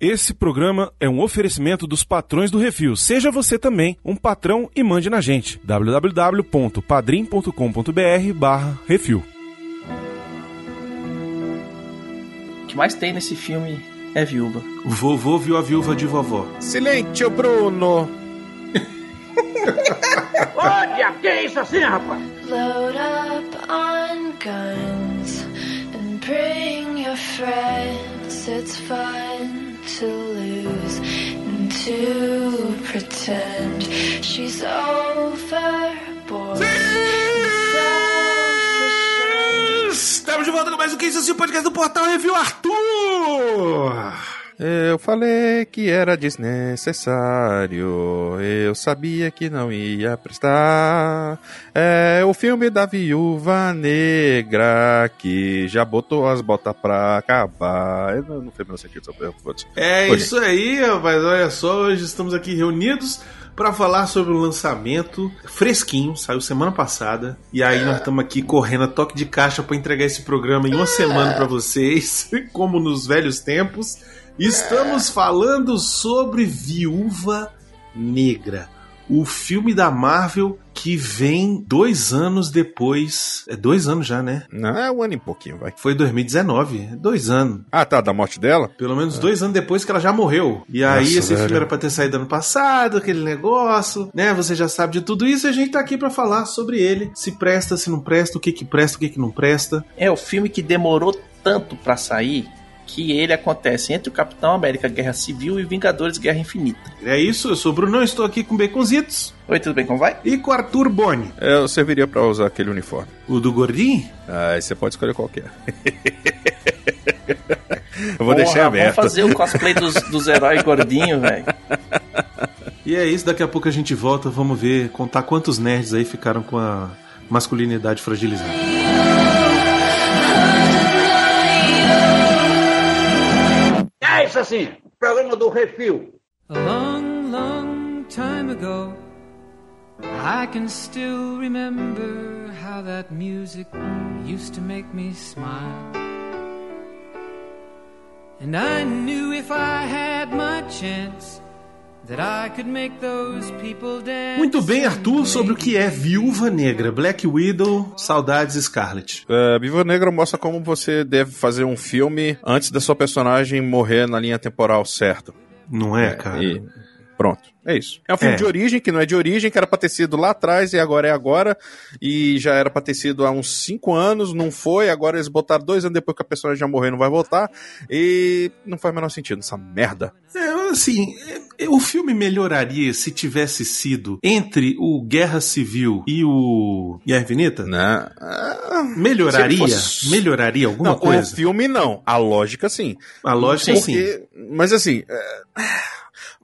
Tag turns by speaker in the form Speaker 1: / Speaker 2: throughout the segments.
Speaker 1: Esse programa é um oferecimento dos patrões do Refil. Seja você também um patrão e mande na gente. www.padrim.com.br barra Refil.
Speaker 2: O que mais tem nesse filme é viúva.
Speaker 3: O vovô viu a viúva de vovó.
Speaker 4: Silêncio, Bruno!
Speaker 5: Diabo, que é isso assim, rapaz?
Speaker 6: Load up on guns and bring your friends. It's fun to lose and to pretend she's overboard.
Speaker 3: Estamos de volta com mais um Que Isso Assim, o podcast do Portal Review Arthur!
Speaker 4: Eu falei que era desnecessário. Eu sabia que não ia prestar. É o filme da viúva negra que já botou as botas pra acabar. Eu Não, não fez meu sentido. só foi- foda-se.
Speaker 3: É
Speaker 4: Foi.
Speaker 3: isso aí, rapaz. Olha só, hoje estamos aqui reunidos para falar sobre o lançamento fresquinho, saiu semana passada. E aí nós estamos aqui correndo a toque de caixa para entregar esse programa em uma semana para vocês, como nos velhos tempos. Estamos falando sobre Viúva Negra, o filme da Marvel que vem dois anos depois. É dois anos já, né?
Speaker 4: Não, é um ano e pouquinho, vai.
Speaker 3: Foi 2019, é dois anos.
Speaker 4: Ah, tá, da morte dela?
Speaker 3: Pelo menos dois anos depois que ela já morreu. E aí
Speaker 4: Nossa,
Speaker 3: esse
Speaker 4: velho.
Speaker 3: filme era pra ter saído ano passado, aquele negócio, né? Você já sabe de tudo isso e a gente tá aqui pra falar sobre ele. Se presta, se não presta, o que que presta, o que que não presta.
Speaker 2: É o filme que demorou tanto pra sair que ele acontece entre o Capitão América Guerra Civil e Vingadores Guerra Infinita.
Speaker 3: É isso, eu sou o Bruno, estou aqui com Baconzitos
Speaker 2: Oi, tudo bem? Como vai?
Speaker 3: e com Arthur Boni.
Speaker 4: Eu serviria pra usar aquele uniforme.
Speaker 3: O do gordinho?
Speaker 4: Ah, você pode escolher qualquer. Eu vou
Speaker 2: Porra,
Speaker 4: deixar aberto.
Speaker 2: Vamos fazer o cosplay dos, dos heróis gordinhos, velho.
Speaker 3: E é isso, daqui a pouco a gente volta, vamos ver, contar quantos nerds aí ficaram com a masculinidade fragilizada.
Speaker 5: Isso assim, programa do Refil.
Speaker 7: A long, long time ago, I can still remember how that music used to make me smile. And I knew if I had my chance
Speaker 3: Muito bem, Arthur, sobre o que é Viúva Negra, Black Widow, Saudades Scarlet.
Speaker 4: É, Viva Negra mostra como você deve fazer um filme antes da sua personagem morrer na linha temporal certa.
Speaker 3: Não é, cara?
Speaker 4: E pronto, é isso. É um filme
Speaker 3: É.
Speaker 4: de origem, que não é de origem, que era pra ter sido lá atrás e agora é agora. E já era pra ter sido há uns 5 anos, não foi. Agora eles botaram dois anos depois que a personagem já morreu e não vai voltar. E não faz o menor sentido essa merda.
Speaker 3: É, assim, é, o filme melhoraria se tivesse sido entre o Guerra Civil e o Guerra Infinita?
Speaker 4: Né?
Speaker 3: Melhoraria?
Speaker 4: Se fosse-
Speaker 3: Melhoraria alguma
Speaker 4: não,
Speaker 3: coisa?
Speaker 4: o filme não. A lógica sim.
Speaker 3: A lógica sim.
Speaker 4: Porque- Mas assim, é,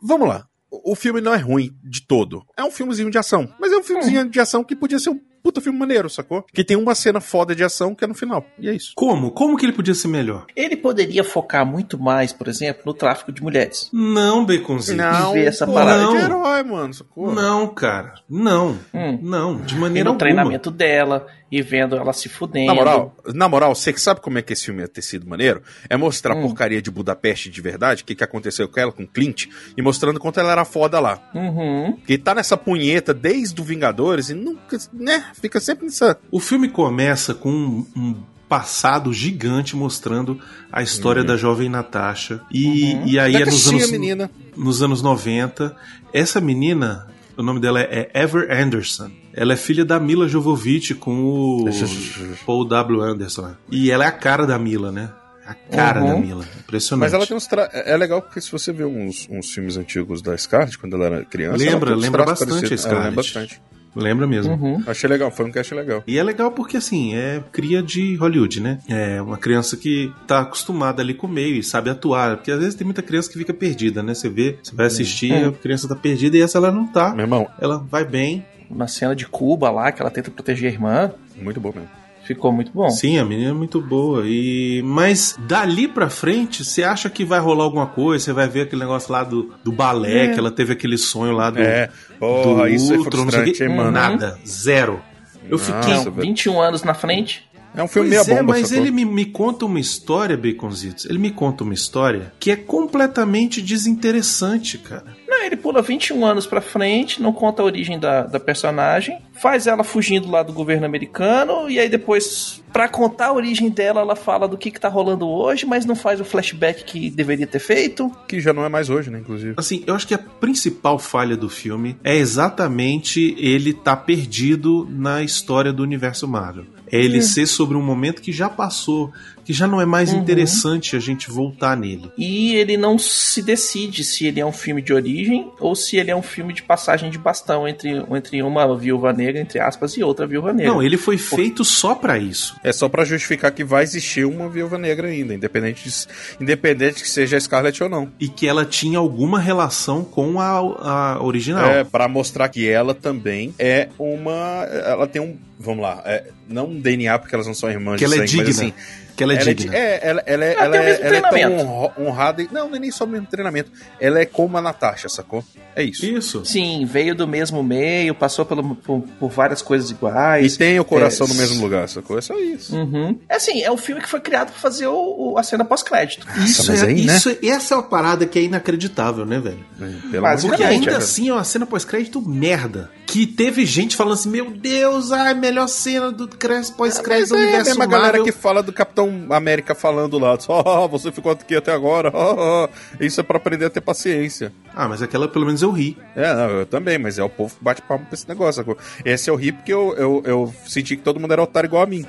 Speaker 4: vamos lá. O filme não é ruim de todo. É um filmezinho de ação. Mas é um filmezinho de ação que podia ser um puta filme maneiro, sacou? Que tem uma cena foda de ação que é no final. E é isso.
Speaker 3: Como? Como que ele podia ser melhor?
Speaker 2: Ele poderia focar muito mais, por exemplo, no tráfico de mulheres.
Speaker 3: Não, Baconzinho.
Speaker 2: Não, ver essa
Speaker 4: pô,
Speaker 2: parada.
Speaker 4: é de
Speaker 3: Não.
Speaker 4: herói, mano, sacou?
Speaker 3: Não, cara. Não.
Speaker 2: Hum.
Speaker 3: Não, de
Speaker 2: E
Speaker 3: maneira
Speaker 2: no
Speaker 3: alguma.
Speaker 2: treinamento dela e vendo ela se fudendo.
Speaker 4: Na moral, na moral, você que sabe como é que esse filme ia ter sido maneiro? É mostrar
Speaker 2: Hum.
Speaker 4: a porcaria de Budapeste de verdade, o que, que aconteceu com ela, com Clint, e mostrando quanto ela era foda lá.
Speaker 2: Uhum.
Speaker 4: Que tá nessa punheta desde o Vingadores e nunca, né? Fica sempre nessa.
Speaker 3: O filme começa com um, um passado gigante mostrando a história da jovem Natasha. E, e aí
Speaker 4: Da
Speaker 3: é nos anos,
Speaker 4: menina.
Speaker 3: nos anos 90. Essa menina, o nome dela é Ever Anderson. Ela é filha da Mila Jovovich com o Paul W. Anderson. E ela é a cara da Mila, né? A cara
Speaker 2: Uhum.
Speaker 3: da Mila. Impressionante.
Speaker 4: Mas ela tem uns tra... É legal porque se você vê uns, uns filmes antigos da Scarlett, quando ela era criança.
Speaker 3: Lembra, lembra bastante a
Speaker 4: parecidos. Ela lembra
Speaker 3: Scarlett.
Speaker 4: bastante.
Speaker 3: Lembra mesmo.
Speaker 2: Uhum.
Speaker 4: Achei legal, foi um cast legal.
Speaker 3: E é legal porque, assim, é cria de Hollywood, né? É uma criança que tá acostumada ali com o meio e sabe atuar. Porque às vezes tem muita criança que fica perdida, né? Você vê, você vai assistir,
Speaker 2: É.
Speaker 3: a criança tá perdida e essa ela não tá.
Speaker 4: Meu irmão,
Speaker 3: Ela vai bem.
Speaker 2: Na cena de Cuba lá, que ela tenta proteger a irmã,
Speaker 4: muito bom mesmo.
Speaker 2: Ficou muito bom.
Speaker 3: Sim, a menina é muito boa. E Mas dali pra frente, você acha que vai rolar alguma coisa? Você vai ver aquele negócio lá do, do balé, que ela teve aquele sonho lá do,
Speaker 4: É,
Speaker 3: do
Speaker 4: porra, isso é
Speaker 3: Ultron, não sei o
Speaker 4: frustrante, mano.
Speaker 3: Nada, zero. Eu
Speaker 4: Nossa,
Speaker 3: fiquei
Speaker 2: Não,
Speaker 4: velho.
Speaker 2: 21 anos na frente.
Speaker 4: É um filme
Speaker 3: Pois
Speaker 4: meia
Speaker 3: é,
Speaker 4: bomba,
Speaker 3: mas ele me, me conta uma história, Baconzitos. Ele me conta uma história que é completamente desinteressante, cara.
Speaker 2: Ele pula 21 anos pra frente, não conta a origem da, da personagem, faz ela fugindo lá do governo americano, e aí depois, pra contar a origem dela, ela fala do que, que tá rolando hoje, mas não faz o flashback que deveria ter feito.
Speaker 4: Que já não é mais hoje, né, inclusive.
Speaker 3: Assim, eu acho que a principal falha do filme é exatamente ele tá perdido na história do universo Marvel. É ele ser sobre um momento que já passou, que já não é mais interessante a gente voltar nele.
Speaker 2: E ele não se decide se ele é um filme de origem ou se ele é um filme de passagem de bastão entre, entre uma viúva negra, entre aspas, e outra viúva negra.
Speaker 3: Não, ele foi feito só pra isso.
Speaker 4: É só pra justificar que vai existir uma viúva negra ainda, independente, de, independente que seja a Scarlett ou não.
Speaker 3: E que ela tinha alguma relação com a, a original.
Speaker 4: É, pra mostrar que ela também é uma. Ela tem um. Vamos lá, é, não um DNA, porque elas não são irmãs
Speaker 3: que ela
Speaker 4: de
Speaker 3: é
Speaker 4: sangue, mas
Speaker 3: digna.
Speaker 4: assim.
Speaker 3: Que ela é
Speaker 4: ela, é,
Speaker 3: digna.
Speaker 4: di- é, ela, ela, é-
Speaker 2: Ela
Speaker 4: ela,
Speaker 2: tem o
Speaker 4: é, ela é tão honrada. e- Não, não é nem só o mesmo treinamento. Ela é como a Natasha, sacou? É isso.
Speaker 3: Isso.
Speaker 2: Sim, veio do mesmo meio, passou pelo, por, por várias coisas
Speaker 4: E
Speaker 2: iguais.
Speaker 4: tem o coração
Speaker 2: É,
Speaker 4: no mesmo lugar, sacou? É só isso.
Speaker 2: Uhum. É assim, é um filme que foi criado pra fazer o, o- a cena pós-crédito.
Speaker 3: Isso,
Speaker 4: mas
Speaker 3: é,
Speaker 4: aí, né?
Speaker 3: isso é- essa é uma parada que é inacreditável, né, velho?
Speaker 4: Pelo
Speaker 2: Mas
Speaker 4: amor de
Speaker 3: Porque
Speaker 2: Basicamente,
Speaker 3: ainda
Speaker 2: é.
Speaker 3: assim é uma cena pós-crédito merda. Que teve gente falando assim: Meu Deus, ai, melhor cena do pós-crédito do
Speaker 4: Mas é a
Speaker 3: universo
Speaker 4: mesma galera que fala do Capitão América falando lá. Ó, você ficou aqui até agora. ó, ó. Isso é pra aprender a ter paciência.
Speaker 3: Ah, mas aquela pelo menos eu ri.
Speaker 4: É, não, eu também, mas é o povo que bate palma pra esse negócio. sacou? Esse eu ri porque eu, eu, eu senti que todo mundo era otário igual a mim.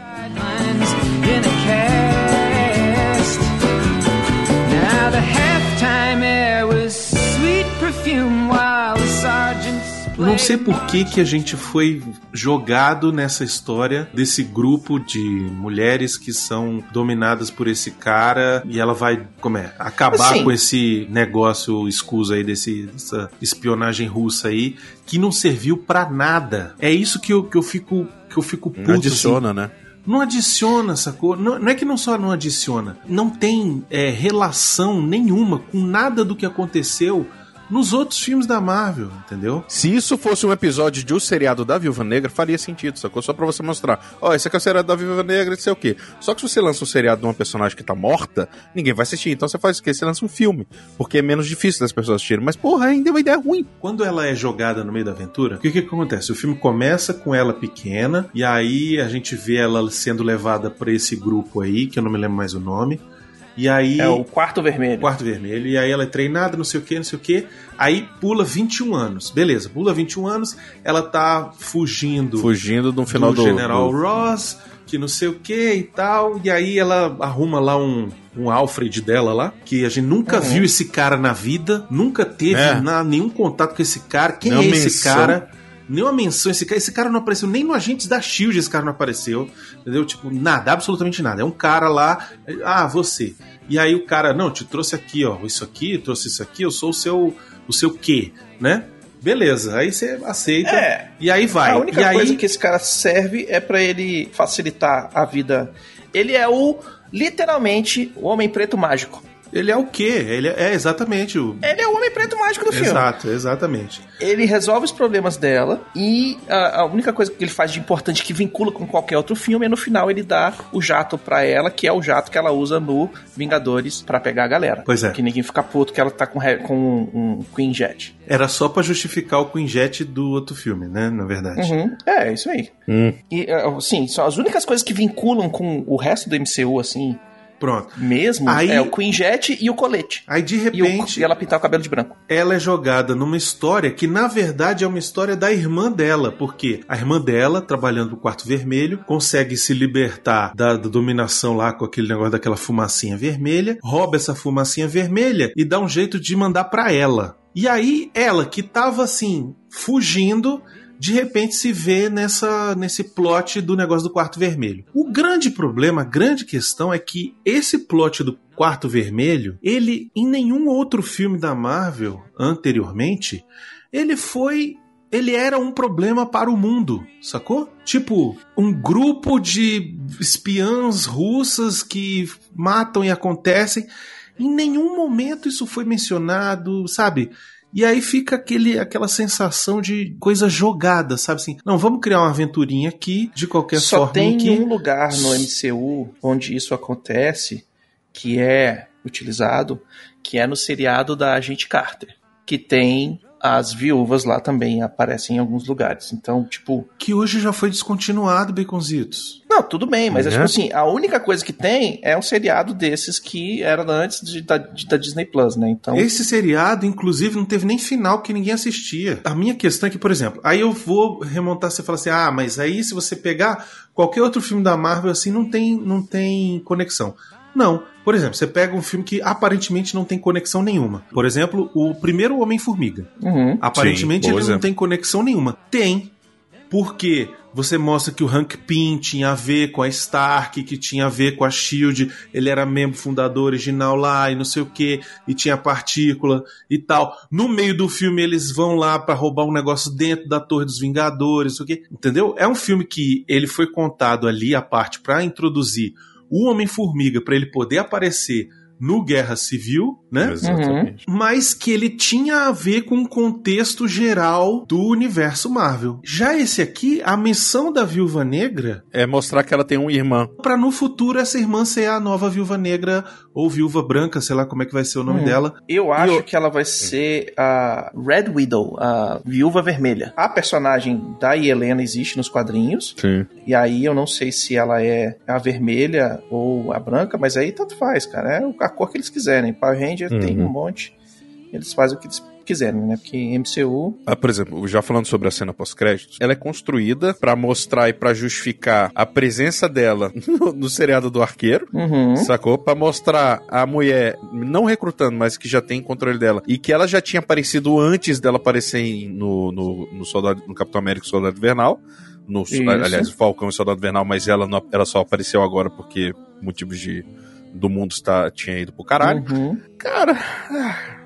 Speaker 7: Now the halftime air was sweet perfume while
Speaker 3: Não sei por que, que a gente foi jogado nessa história desse grupo de mulheres que são dominadas por esse cara e ela vai, como é, acabar
Speaker 2: Assim.
Speaker 3: com esse negócio escuso aí, desse, dessa espionagem russa aí, que não serviu pra nada. É isso que eu, que eu fico que eu fico puto.
Speaker 4: Não
Speaker 3: assim.
Speaker 4: adiciona, né?
Speaker 3: Não adiciona, sacou? Não, não é que não só não adiciona, não tem é, relação nenhuma com nada do que aconteceu nos outros filmes da Marvel, entendeu?
Speaker 4: Se isso fosse um episódio de um seriado da Viúva Negra, faria sentido, sacou? Só pra você mostrar. Ó, esse aqui é o seriado da Viúva Negra, não sei o quê. Só que se você lança um seriado de uma personagem que tá morta, ninguém vai assistir. Então você faz o quê? Você lança um filme. Porque é menos difícil das pessoas assistirem. Mas, porra, ainda é uma ideia ruim.
Speaker 3: Quando ela é jogada no meio da aventura, o que, que acontece? O filme começa com ela pequena, e aí a gente vê ela sendo levada pra esse grupo aí, que eu não me lembro mais o nome. E aí.
Speaker 2: É o quarto vermelho.
Speaker 3: Quarto vermelho. E aí ela é treinada, não sei o que, não sei o que. Aí pula 21 anos. Beleza, pula 21 anos, ela tá fugindo
Speaker 4: Fugindo no final do.
Speaker 3: do General
Speaker 4: do-
Speaker 3: Ross, que não sei o que e tal. E aí ela arruma lá um, um Alfred dela lá, que a gente nunca viu esse cara na vida, nunca teve
Speaker 4: É.
Speaker 3: na- nenhum contato com esse cara. Quem
Speaker 4: Nenhuma
Speaker 3: é esse
Speaker 4: menção.
Speaker 3: cara? Nenhuma menção, esse cara, esse cara não apareceu, nem no Agentes da Shield esse cara não apareceu, entendeu? Tipo, nada, absolutamente nada. É um cara lá, ah, você. E aí o cara, não, te trouxe aqui, ó, isso aqui, trouxe isso aqui, eu sou o seu, o seu quê, né? Beleza, aí você aceita
Speaker 2: É.
Speaker 3: e aí vai.
Speaker 2: A única
Speaker 3: e aí,
Speaker 2: coisa que esse cara serve é pra ele facilitar a vida. Ele é o, literalmente, o Homem Preto Mágico.
Speaker 3: Ele é o quê? Ele é, é exatamente o.
Speaker 2: Ele é o Homem Preto Mágico do filme.
Speaker 3: Exato, exatamente.
Speaker 2: Ele resolve os problemas dela e a, a única coisa que ele faz de importante que vincula com qualquer outro filme é no final ele dá o jato pra ela, que é o jato que ela usa no Vingadores pra pegar a galera.
Speaker 3: Pois é.
Speaker 2: Que ninguém fica puto que ela tá com, com um, um Queen Jet.
Speaker 3: Era só pra justificar o Queen Jet do outro filme, né? Na verdade.
Speaker 2: Uhum. É, isso aí.
Speaker 4: Hum.
Speaker 2: E, assim, são as únicas coisas que vinculam com o resto do MCU, assim,
Speaker 3: Pronto.
Speaker 2: mesmo,
Speaker 3: Aí-
Speaker 2: é o Queen Jet e o colete.
Speaker 3: Aí de
Speaker 2: E, o-
Speaker 3: repente
Speaker 2: e ela pintar o cabelo de branco.
Speaker 3: ela é jogada numa história que na verdade é uma história da irmã dela, porque a irmã dela, trabalhando no quarto vermelho, consegue se libertar da, da dominação lá com aquele negócio daquela fumacinha vermelha, rouba essa fumacinha vermelha e dá um jeito de mandar pra ela. E aí ela que tava assim fugindo de repente se vê nessa nesse plot do negócio do quarto vermelho. O grande problema, a grande questão é que esse plot do quarto vermelho, ele em nenhum outro filme da Marvel anteriormente, ele foi ele era um problema para o mundo, sacou? Tipo, um grupo de espiãs russas que matam e acontecem. Em nenhum momento isso foi mencionado, sabe? E aí fica aquele, aquela sensação de coisa jogada, sabe assim? Não, vamos criar uma aventurinha aqui, de qualquer
Speaker 2: Só
Speaker 3: forma.
Speaker 2: tem
Speaker 3: que...
Speaker 2: um lugar no MCU onde isso acontece, que é utilizado, que é no seriado da Agente Carter, que tem as viúvas lá também aparecem em alguns lugares. Então, tipo,
Speaker 3: Que hoje já foi descontinuado, Baconzitos.
Speaker 2: não, tudo bem, mas é
Speaker 3: Né?
Speaker 2: tipo assim, a única coisa que tem é um seriado desses que era antes de- da, de- da Disney Plus, né? Então,
Speaker 3: Esse seriado, inclusive, não teve nem final que ninguém assistia. A minha questão é que, por exemplo, aí eu vou remontar, você fala assim, ah, mas aí se você pegar qualquer outro filme da Marvel, assim, não tem, não tem conexão. Não. Por exemplo, você pega um filme que aparentemente não tem conexão nenhuma. Por exemplo, o primeiro Homem-Formiga.
Speaker 2: uhum.
Speaker 3: Aparentemente
Speaker 4: Sim,
Speaker 3: ele não
Speaker 4: exemplo.
Speaker 3: tem conexão nenhuma. Tem. Porque você mostra que o Hank Pym tinha a ver com a Stark, que tinha a ver com a Shield, ele era membro fundador original lá e não sei o que, e tinha partícula e tal. No meio do filme eles vão lá pra roubar um negócio dentro da Torre dos Vingadores, não sei o que. Entendeu? É um filme que ele foi contado ali a parte pra introduzir o Homem-Formiga pra ele poder aparecer no Guerra Civil, né?
Speaker 4: Exatamente.
Speaker 3: mas que ele tinha a ver com o contexto geral do universo Marvel. Já esse aqui, a missão da Viúva Negra,
Speaker 4: É mostrar que ela tem uma irmã.
Speaker 3: pra no futuro essa irmã ser a nova Viúva Negra ou Viúva Branca, sei lá como é que vai ser o nome
Speaker 2: Hum.
Speaker 3: dela.
Speaker 2: Eu acho
Speaker 3: eu-
Speaker 2: que ela vai ser a Red Widow, a Viúva Vermelha. A personagem da Helena existe nos quadrinhos,
Speaker 4: Sim.
Speaker 2: e aí eu não sei se ela é a vermelha ou a branca, mas aí tanto faz, cara. É a cor que eles quiserem. Power Ranger tem um monte, eles fazem o que eles quiserem, né? Porque MCU.
Speaker 4: Ah, por exemplo, já falando sobre a cena pós-créditos, ela é construída pra mostrar e pra justificar a presença dela no, no seriado do Arqueiro.
Speaker 2: Uhum.
Speaker 4: Sacou? Pra mostrar a mulher não recrutando, mas que já tem controle dela. E que ela já tinha aparecido antes dela aparecer em- no, no, no, Soldado, no Capitão América e Soldado Invernal. No,
Speaker 2: Isso.
Speaker 4: aliás, Falcão e Soldado Invernal, mas ela, não- ela só apareceu agora porque motivos de, do mundo está, tinha ido pro caralho.
Speaker 2: Uhum.
Speaker 4: Cara,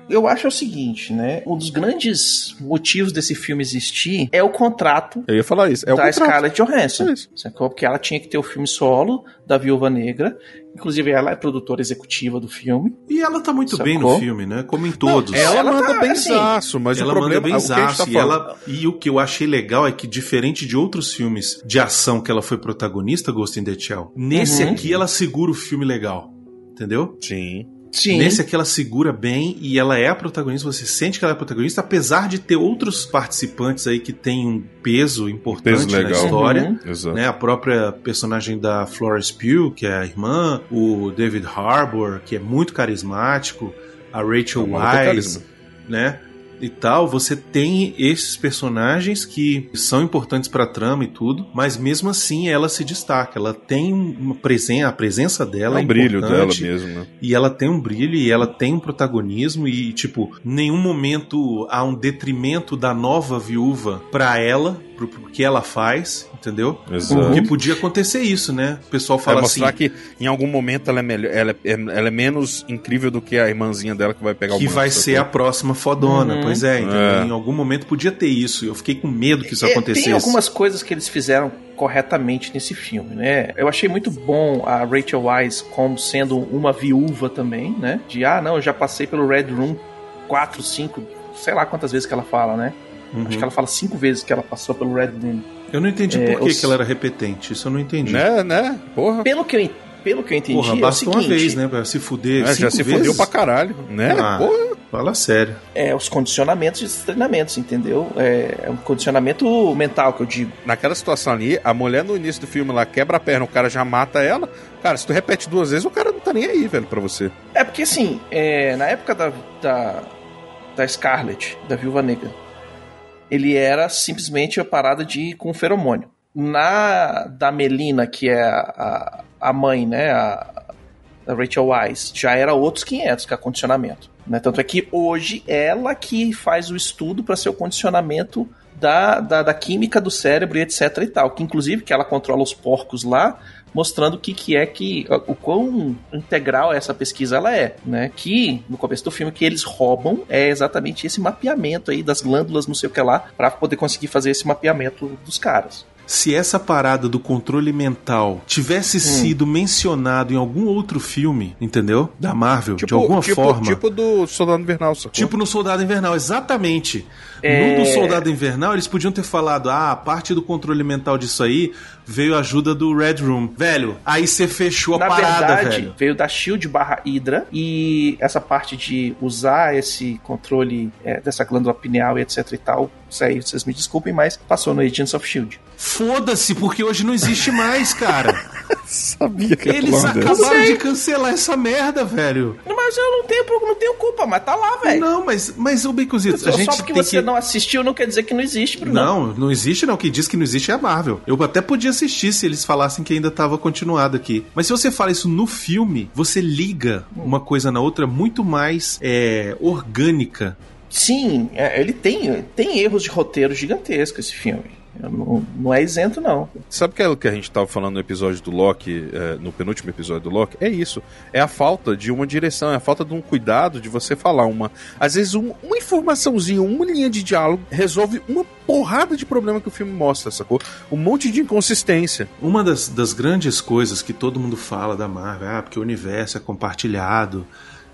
Speaker 2: Eu acho o seguinte, né? Um dos grandes motivos desse filme existir é o contrato
Speaker 4: eu ia falar isso. É o
Speaker 2: da
Speaker 4: contrato.
Speaker 2: Scarlett Johansson.
Speaker 4: É isso.
Speaker 2: Sacou? Porque ela tinha que ter o filme solo da Viúva Negra. Inclusive, ela é produtora executiva do filme.
Speaker 3: E ela tá muito
Speaker 2: Sacou?
Speaker 3: bem no filme, né? Como em todos.
Speaker 4: Ela,
Speaker 2: Ela
Speaker 4: manda
Speaker 2: tá,
Speaker 4: bem
Speaker 2: assim,
Speaker 4: zaço, mas
Speaker 3: ela
Speaker 4: o problema
Speaker 3: manda bem
Speaker 4: o que a gente
Speaker 3: zaço,
Speaker 4: tá
Speaker 3: e,
Speaker 4: falando-
Speaker 3: ela, e o que eu achei legal é que, diferente de outros filmes de ação que ela foi protagonista, Ghost in the Shell, nesse
Speaker 2: Uhum.
Speaker 3: aqui ela segura o filme legal. Entendeu?
Speaker 4: Sim.
Speaker 2: Sim.
Speaker 3: Nesse aqui ela segura bem e ela é a protagonista, você sente que ela é a protagonista, apesar de ter outros participantes aí que têm um peso importante
Speaker 4: Peso
Speaker 3: na história.
Speaker 2: Uhum.
Speaker 3: Né, a própria personagem da Florence Pugh, que é a irmã, o David Harbour, que é muito carismático, a Rachel
Speaker 4: Ela manda
Speaker 3: Wise, né? E tal, você tem esses personagens que são importantes pra trama e tudo, mas mesmo assim ela se destaca. Ela tem uma presença, a presença dela
Speaker 4: É
Speaker 3: é
Speaker 4: um brilho dela mesmo, né?
Speaker 3: E ela tem um brilho e ela tem um protagonismo e, tipo, em nenhum momento há um detrimento da nova viúva pra ela, pro, pro que ela faz, entendeu?
Speaker 4: Exato.
Speaker 3: Porque podia acontecer isso, né? O pessoal
Speaker 4: É
Speaker 3: fala assim.
Speaker 4: mostrar que em algum momento ela é, melhor, ela, é, ela é menos incrível do que a irmãzinha dela que vai pegar o
Speaker 3: Que vai ser a próxima fodona,
Speaker 2: Uhum.
Speaker 3: pois é, entendeu?
Speaker 4: É.
Speaker 3: Em algum momento podia ter isso. Eu fiquei com medo que isso
Speaker 2: É,
Speaker 3: acontecesse.
Speaker 2: Tem algumas coisas que eles fizeram corretamente nesse filme, né? Eu achei muito bom a Rachel Wise como sendo uma viúva também, né? De, ah, não, eu já passei pelo Red Room quatro, cinco, sei lá quantas vezes que ela fala, né?
Speaker 3: Uhum.
Speaker 2: Acho que ela fala cinco vezes que ela passou pelo Red Room.
Speaker 3: Eu não entendi
Speaker 2: É,
Speaker 3: por que,
Speaker 2: os-
Speaker 3: que ela era repetente. Isso eu não entendi.
Speaker 4: Né, né? Porra.
Speaker 2: Pelo que eu, pelo que eu entendi,
Speaker 3: Porra,
Speaker 2: é o
Speaker 3: basta uma
Speaker 2: seguinte,
Speaker 3: vez, né? Pra se fuder.
Speaker 4: É, já se
Speaker 3: vezes?
Speaker 4: fudeu pra caralho, né?
Speaker 3: Ah.
Speaker 4: Porra.
Speaker 3: Fala sério.
Speaker 2: é os condicionamentos e treinamentos, entendeu? É, é um condicionamento mental que eu digo.
Speaker 4: Naquela situação ali, a mulher no início do filme lá quebra a perna, o cara já mata ela. Cara, se tu repete duas vezes, o cara não tá nem aí, velho, pra você.
Speaker 2: É porque assim, é, na época da, da, da Scarlet, da Viúva Negra, ele era simplesmente a parada de com feromônio. Na da Melina, que é a, a mãe, né, a, a Rachel Wise, já era outros 500 que é condicionamento. Né? Tanto é que hoje ela que faz o estudo para ser o condicionamento da, da, da química do cérebro e etc e tal. Que inclusive que ela controla os porcos lá, mostrando o que, que é que. o quão integral essa pesquisa ela é, né? Que no começo do filme que eles roubam é exatamente esse mapeamento aí das glândulas, não sei o que lá, para poder conseguir fazer esse mapeamento dos caras.
Speaker 3: Se essa parada do controle mental tivesse sido mencionado em algum outro filme, entendeu? Da Marvel, de alguma
Speaker 4: tipo,
Speaker 3: forma.
Speaker 4: Tipo do Soldado Invernal, sacou?
Speaker 3: Tipo no Soldado Invernal, exatamente.
Speaker 2: É.
Speaker 3: No do Soldado Invernal, eles podiam ter falado: ah, a parte do controle mental disso aí veio a ajuda do Red Room. Velho, aí você fechou a
Speaker 2: Na
Speaker 3: parada,
Speaker 2: verdade,
Speaker 3: velho.
Speaker 2: veio da Shield barra Hydra e essa parte de usar esse controle é, dessa glândula pineal e etc e tal, isso aí vocês me desculpem, mas passou no Agents of Shield.
Speaker 3: Foda-se, porque hoje não existe mais, cara.
Speaker 4: sabia que
Speaker 3: Eles acabaram de cancelar essa merda, velho.
Speaker 2: Mas eu não tenho, não tenho culpa, mas tá lá, velho.
Speaker 3: Não, mas, mas o Baconzitos, a
Speaker 2: Só
Speaker 3: gente
Speaker 2: porque
Speaker 3: tem
Speaker 2: você
Speaker 3: que...
Speaker 2: não assistiu não quer dizer que não existe, Bruno.
Speaker 3: Não, não existe não. Quem diz que não existe é a Marvel. Eu até podia assistir se eles falassem que ainda tava continuado aqui. Mas se você fala isso no filme, você liga uma coisa na outra muito mais é, orgânica.
Speaker 2: Sim, é, ele tem, tem erros de roteiro gigantescos, esse filme. Não, não é isento, não.
Speaker 4: Sabe que é o que a gente tava falando no episódio do Loki, é, no penúltimo episódio do Loki? É isso. É a falta de uma direção, é a falta de um cuidado de você falar uma. Às vezes, um- uma informaçãozinha, uma linha de diálogo resolve uma porrada de problema que o filme mostra, sacou? Um monte de inconsistência.
Speaker 3: Uma das, das grandes coisas que todo mundo fala da Marvel, ah, porque o universo é compartilhado,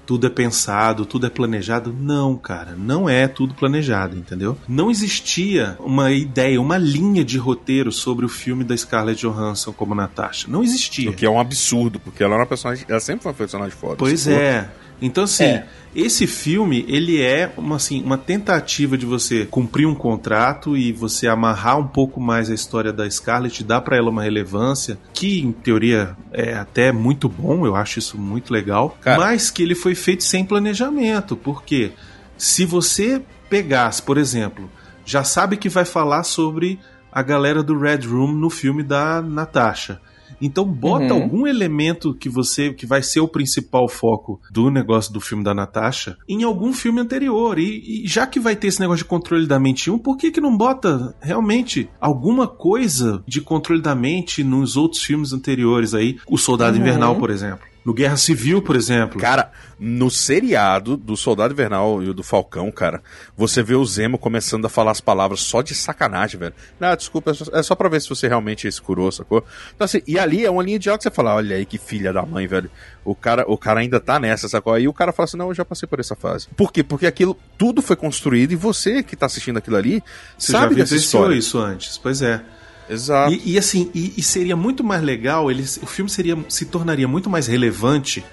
Speaker 3: tudo é pensado, tudo é planejado. Não, cara, não é tudo planejado, entendeu? Não existia uma ideia, uma linha de roteiro sobre o filme da Scarlett Johansson como Natasha. Não existia.
Speaker 4: O que é um absurdo, porque ela é uma personagem. Ela sempre foi uma personagem foda.
Speaker 3: Pois
Speaker 4: sacou?
Speaker 3: é. Então, assim,
Speaker 2: É.
Speaker 3: esse filme, ele é uma, assim, uma tentativa de você cumprir um contrato e você amarrar um pouco mais a história da Scarlett, dar pra ela uma relevância, que em teoria é até muito bom, eu acho isso muito legal,
Speaker 4: Cara.
Speaker 3: mas que ele foi feito sem planejamento, porque se você pegasse, por exemplo, já sabe que vai falar sobre a galera do Red Room no filme da Natasha. Então bota
Speaker 2: Uhum.
Speaker 3: algum elemento que você que vai ser o principal foco do negócio do filme da Natasha em algum filme anterior. E, e já que vai ter esse negócio de controle da mente 1, por que que não bota realmente alguma coisa de controle da mente nos outros filmes anteriores aí? O Soldado
Speaker 2: Uhum.
Speaker 3: Invernal, por exemplo. No Guerra Civil, por exemplo.
Speaker 4: Cara, no seriado do Soldado Invernal e o do Falcão, cara, você vê o Zemo começando a falar as palavras só de sacanagem, velho. Não, desculpa, é só, é só pra ver se você realmente se curou, sacou? Então, assim, e ali é uma linha de diálogo que você fala, olha aí que filha da mãe, velho. O cara, o cara ainda tá nessa, sacou? Aí o cara fala assim, não, eu já passei por essa fase. Por quê? Porque aquilo, tudo foi construído e você que tá assistindo aquilo ali,
Speaker 3: Você
Speaker 4: sabe
Speaker 3: já
Speaker 4: dessa
Speaker 3: vivenciou
Speaker 4: história.
Speaker 3: isso antes, pois é.
Speaker 4: Exato.
Speaker 3: E, e assim, e, e seria muito mais legal, ele, o filme seria, se tornaria muito mais relevante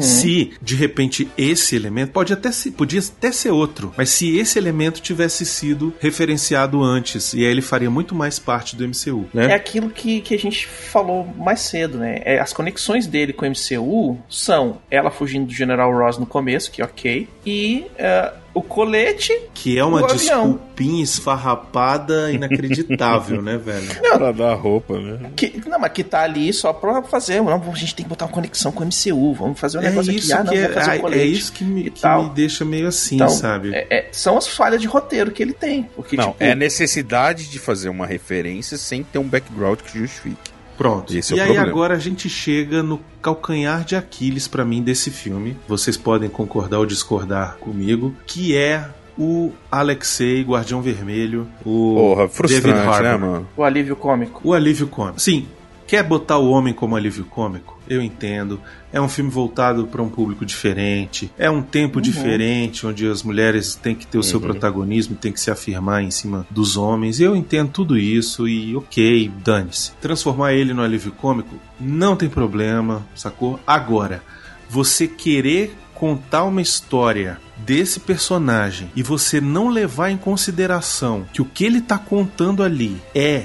Speaker 3: se de repente esse elemento pode até ser, podia até ser outro, mas se esse elemento tivesse sido referenciado antes, e aí ele faria muito mais parte do MCU, né?
Speaker 2: É aquilo que, que a gente falou mais cedo, né? É, as conexões dele com o MCU são ela fugindo do General Ross no começo, que ok, e é, o colete.
Speaker 3: Que é uma
Speaker 2: O avião.
Speaker 3: desculpinha esfarrapada inacreditável, né, velho?
Speaker 4: Pra dar roupa, né?
Speaker 2: Que, não, mas que tá ali só pra fazer. Não, a gente tem que botar uma conexão com o MCU. Vamos fazer um
Speaker 3: É
Speaker 2: negócio
Speaker 3: isso
Speaker 2: aqui. Ah, não,
Speaker 3: que é,
Speaker 2: fazer o colete.
Speaker 3: é isso que me, que me deixa meio assim,
Speaker 2: Então,
Speaker 3: sabe?
Speaker 2: é- é- são as falhas de roteiro que ele tem. Porque,
Speaker 4: Não,
Speaker 2: tipo,
Speaker 4: é a necessidade de fazer uma referência sem ter um background que justifique.
Speaker 3: Pronto.
Speaker 4: Esse é
Speaker 3: e
Speaker 4: o
Speaker 3: aí
Speaker 4: problema.
Speaker 3: agora a gente chega no calcanhar de Aquiles pra mim desse filme. Vocês podem concordar ou discordar comigo, que é o Alexei Guardião Vermelho, o
Speaker 4: Porra,
Speaker 3: David
Speaker 4: frustrante,
Speaker 3: Harbour.
Speaker 4: né, mano?
Speaker 2: o alívio cômico.
Speaker 3: O alívio cômico. Sim, quer botar o homem como alívio cômico? Eu entendo. É um filme voltado para um público diferente. É um tempo diferente onde as mulheres têm que ter o seu protagonismo, têm que se afirmar em cima dos homens. Eu entendo tudo isso e ok, dane-se. Transformar ele no alívio cômico não tem problema, sacou? Agora, você querer contar uma história desse personagem e você não levar em consideração que o que ele tá contando ali é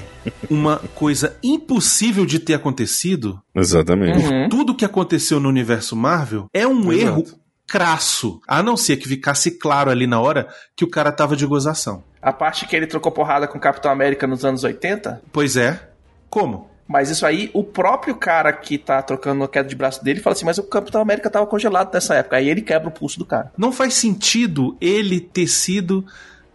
Speaker 3: uma coisa impossível de ter acontecido,
Speaker 4: Exatamente.
Speaker 2: Uhum.
Speaker 3: tudo que aconteceu no universo Marvel é um
Speaker 4: Exato.
Speaker 3: erro crasso, a não ser que ficasse claro ali na hora que o cara tava de gozação.
Speaker 2: A parte que ele trocou porrada com o Capitão América nos anos 80.
Speaker 3: Pois é. Como?
Speaker 2: Mas isso aí, o próprio cara que tá trocando a queda de braço dele fala assim: Mas o Capitão América tava congelado nessa época. Aí ele quebra o pulso do cara.
Speaker 3: Não faz sentido ele ter sido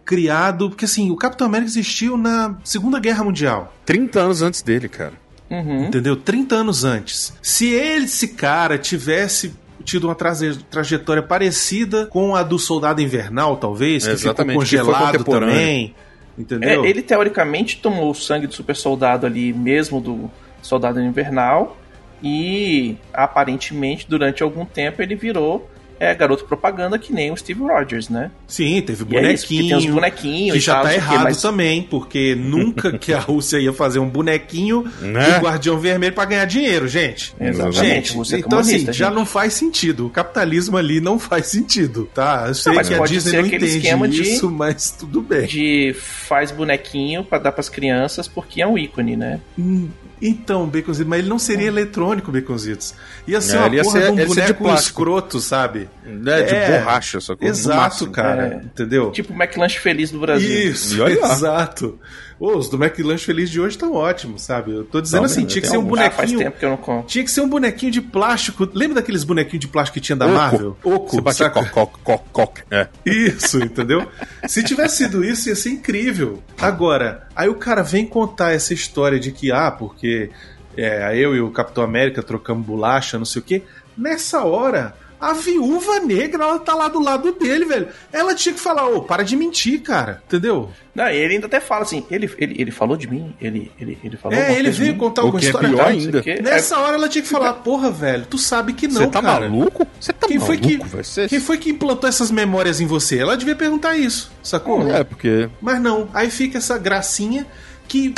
Speaker 3: criado, porque assim, o Capitão América existiu na Segunda Guerra Mundial.
Speaker 4: 30 anos antes dele, cara.
Speaker 2: Uhum.
Speaker 3: Entendeu? 30 anos antes. Se ele, esse cara tivesse tido uma traje- trajetória parecida com a do Soldado Invernal, talvez, que
Speaker 4: Exatamente,
Speaker 3: ficou
Speaker 4: que foi
Speaker 3: congelado
Speaker 4: contemporâneo.
Speaker 3: também. Entendeu?
Speaker 2: É, ele teoricamente tomou o sangue do super soldado ali, mesmo do soldado invernal, e aparentemente durante algum tempo ele virou é, garoto propaganda que nem o Steve Rogers, né?
Speaker 3: Sim, teve
Speaker 2: E é isso,
Speaker 3: bonequinho.
Speaker 2: tem os bonequinhos
Speaker 3: que
Speaker 2: e
Speaker 3: já
Speaker 2: tal,
Speaker 3: tá
Speaker 2: não o quê,
Speaker 3: errado
Speaker 2: mas-
Speaker 3: também, porque nunca que a Rússia ia fazer um bonequinho
Speaker 4: Né?
Speaker 3: do Guardião Vermelho pra ganhar dinheiro, gente.
Speaker 2: Exatamente,
Speaker 3: Gente,
Speaker 2: Rússia é
Speaker 3: então assim,
Speaker 2: comunista,
Speaker 3: já
Speaker 2: gente.
Speaker 3: não faz sentido. O capitalismo ali não faz sentido, tá? Eu sei
Speaker 2: mas
Speaker 3: que a
Speaker 2: pode
Speaker 3: Disney
Speaker 2: ser
Speaker 3: não
Speaker 2: aquele
Speaker 3: entende
Speaker 2: esquema de-
Speaker 3: isso, mas tudo bem.
Speaker 2: De faz bonequinho pra dar pras crianças porque é um ícone, né?
Speaker 3: Hum, Então, Baconzitos, mas ele não seria eletrônico, Baconzitos. Ia ser
Speaker 4: É,
Speaker 3: uma
Speaker 4: ele ia
Speaker 3: porra
Speaker 4: ser-
Speaker 3: de um
Speaker 4: de
Speaker 3: boneco
Speaker 4: plástico.
Speaker 3: escroto, sabe?
Speaker 4: Né, de
Speaker 3: É,
Speaker 4: borracha, essa coisa. no
Speaker 3: Exato,
Speaker 4: máximo.
Speaker 3: cara.
Speaker 2: É.
Speaker 3: Entendeu?
Speaker 2: Tipo o McLanche Feliz do Brasil.
Speaker 3: Isso, exato. Ô, os do McLanche Feliz de hoje estão ótimos, sabe? Eu tô dizendo
Speaker 4: Não,
Speaker 3: assim, tinha que ser um
Speaker 4: alguns.
Speaker 2: Ah, faz
Speaker 3: bonequinho.
Speaker 2: tempo que eu não conto.
Speaker 3: Tinha que ser um bonequinho de plástico. Lembra daqueles bonequinhos de plástico que tinha da
Speaker 4: Oco.
Speaker 3: Marvel? Oco,
Speaker 4: Você
Speaker 3: saca?
Speaker 4: coc, coc, coc. É.
Speaker 3: Isso, entendeu? Se tivesse sido isso, ia ser incrível. Agora, aí o cara vem contar essa história de que, ah, porque é, eu e o Capitão América trocamos bolacha, não sei o quê. Nessa hora, a viúva negra, ela tá lá do lado dele, velho. Ela tinha que falar, ô, para de mentir, cara. Entendeu?
Speaker 2: Não, ele ainda até fala assim, ele, ele, ele falou de mim? Ele, ele, ele falou
Speaker 3: É, ele veio
Speaker 2: mim?
Speaker 3: contar
Speaker 4: O
Speaker 3: alguma
Speaker 4: que é
Speaker 3: história.
Speaker 4: pior
Speaker 3: cara.
Speaker 4: ainda.
Speaker 3: Nessa hora ela tinha que falar, porra, velho, tu sabe que não,
Speaker 4: Você tá
Speaker 3: cara.
Speaker 4: maluco? Você tá
Speaker 3: Quem foi
Speaker 4: maluco,
Speaker 3: que,
Speaker 4: velho? Você-
Speaker 3: quem foi que implantou essas memórias em você? Ela devia perguntar isso, sacou?
Speaker 4: É, porque
Speaker 3: Mas não, aí fica essa gracinha que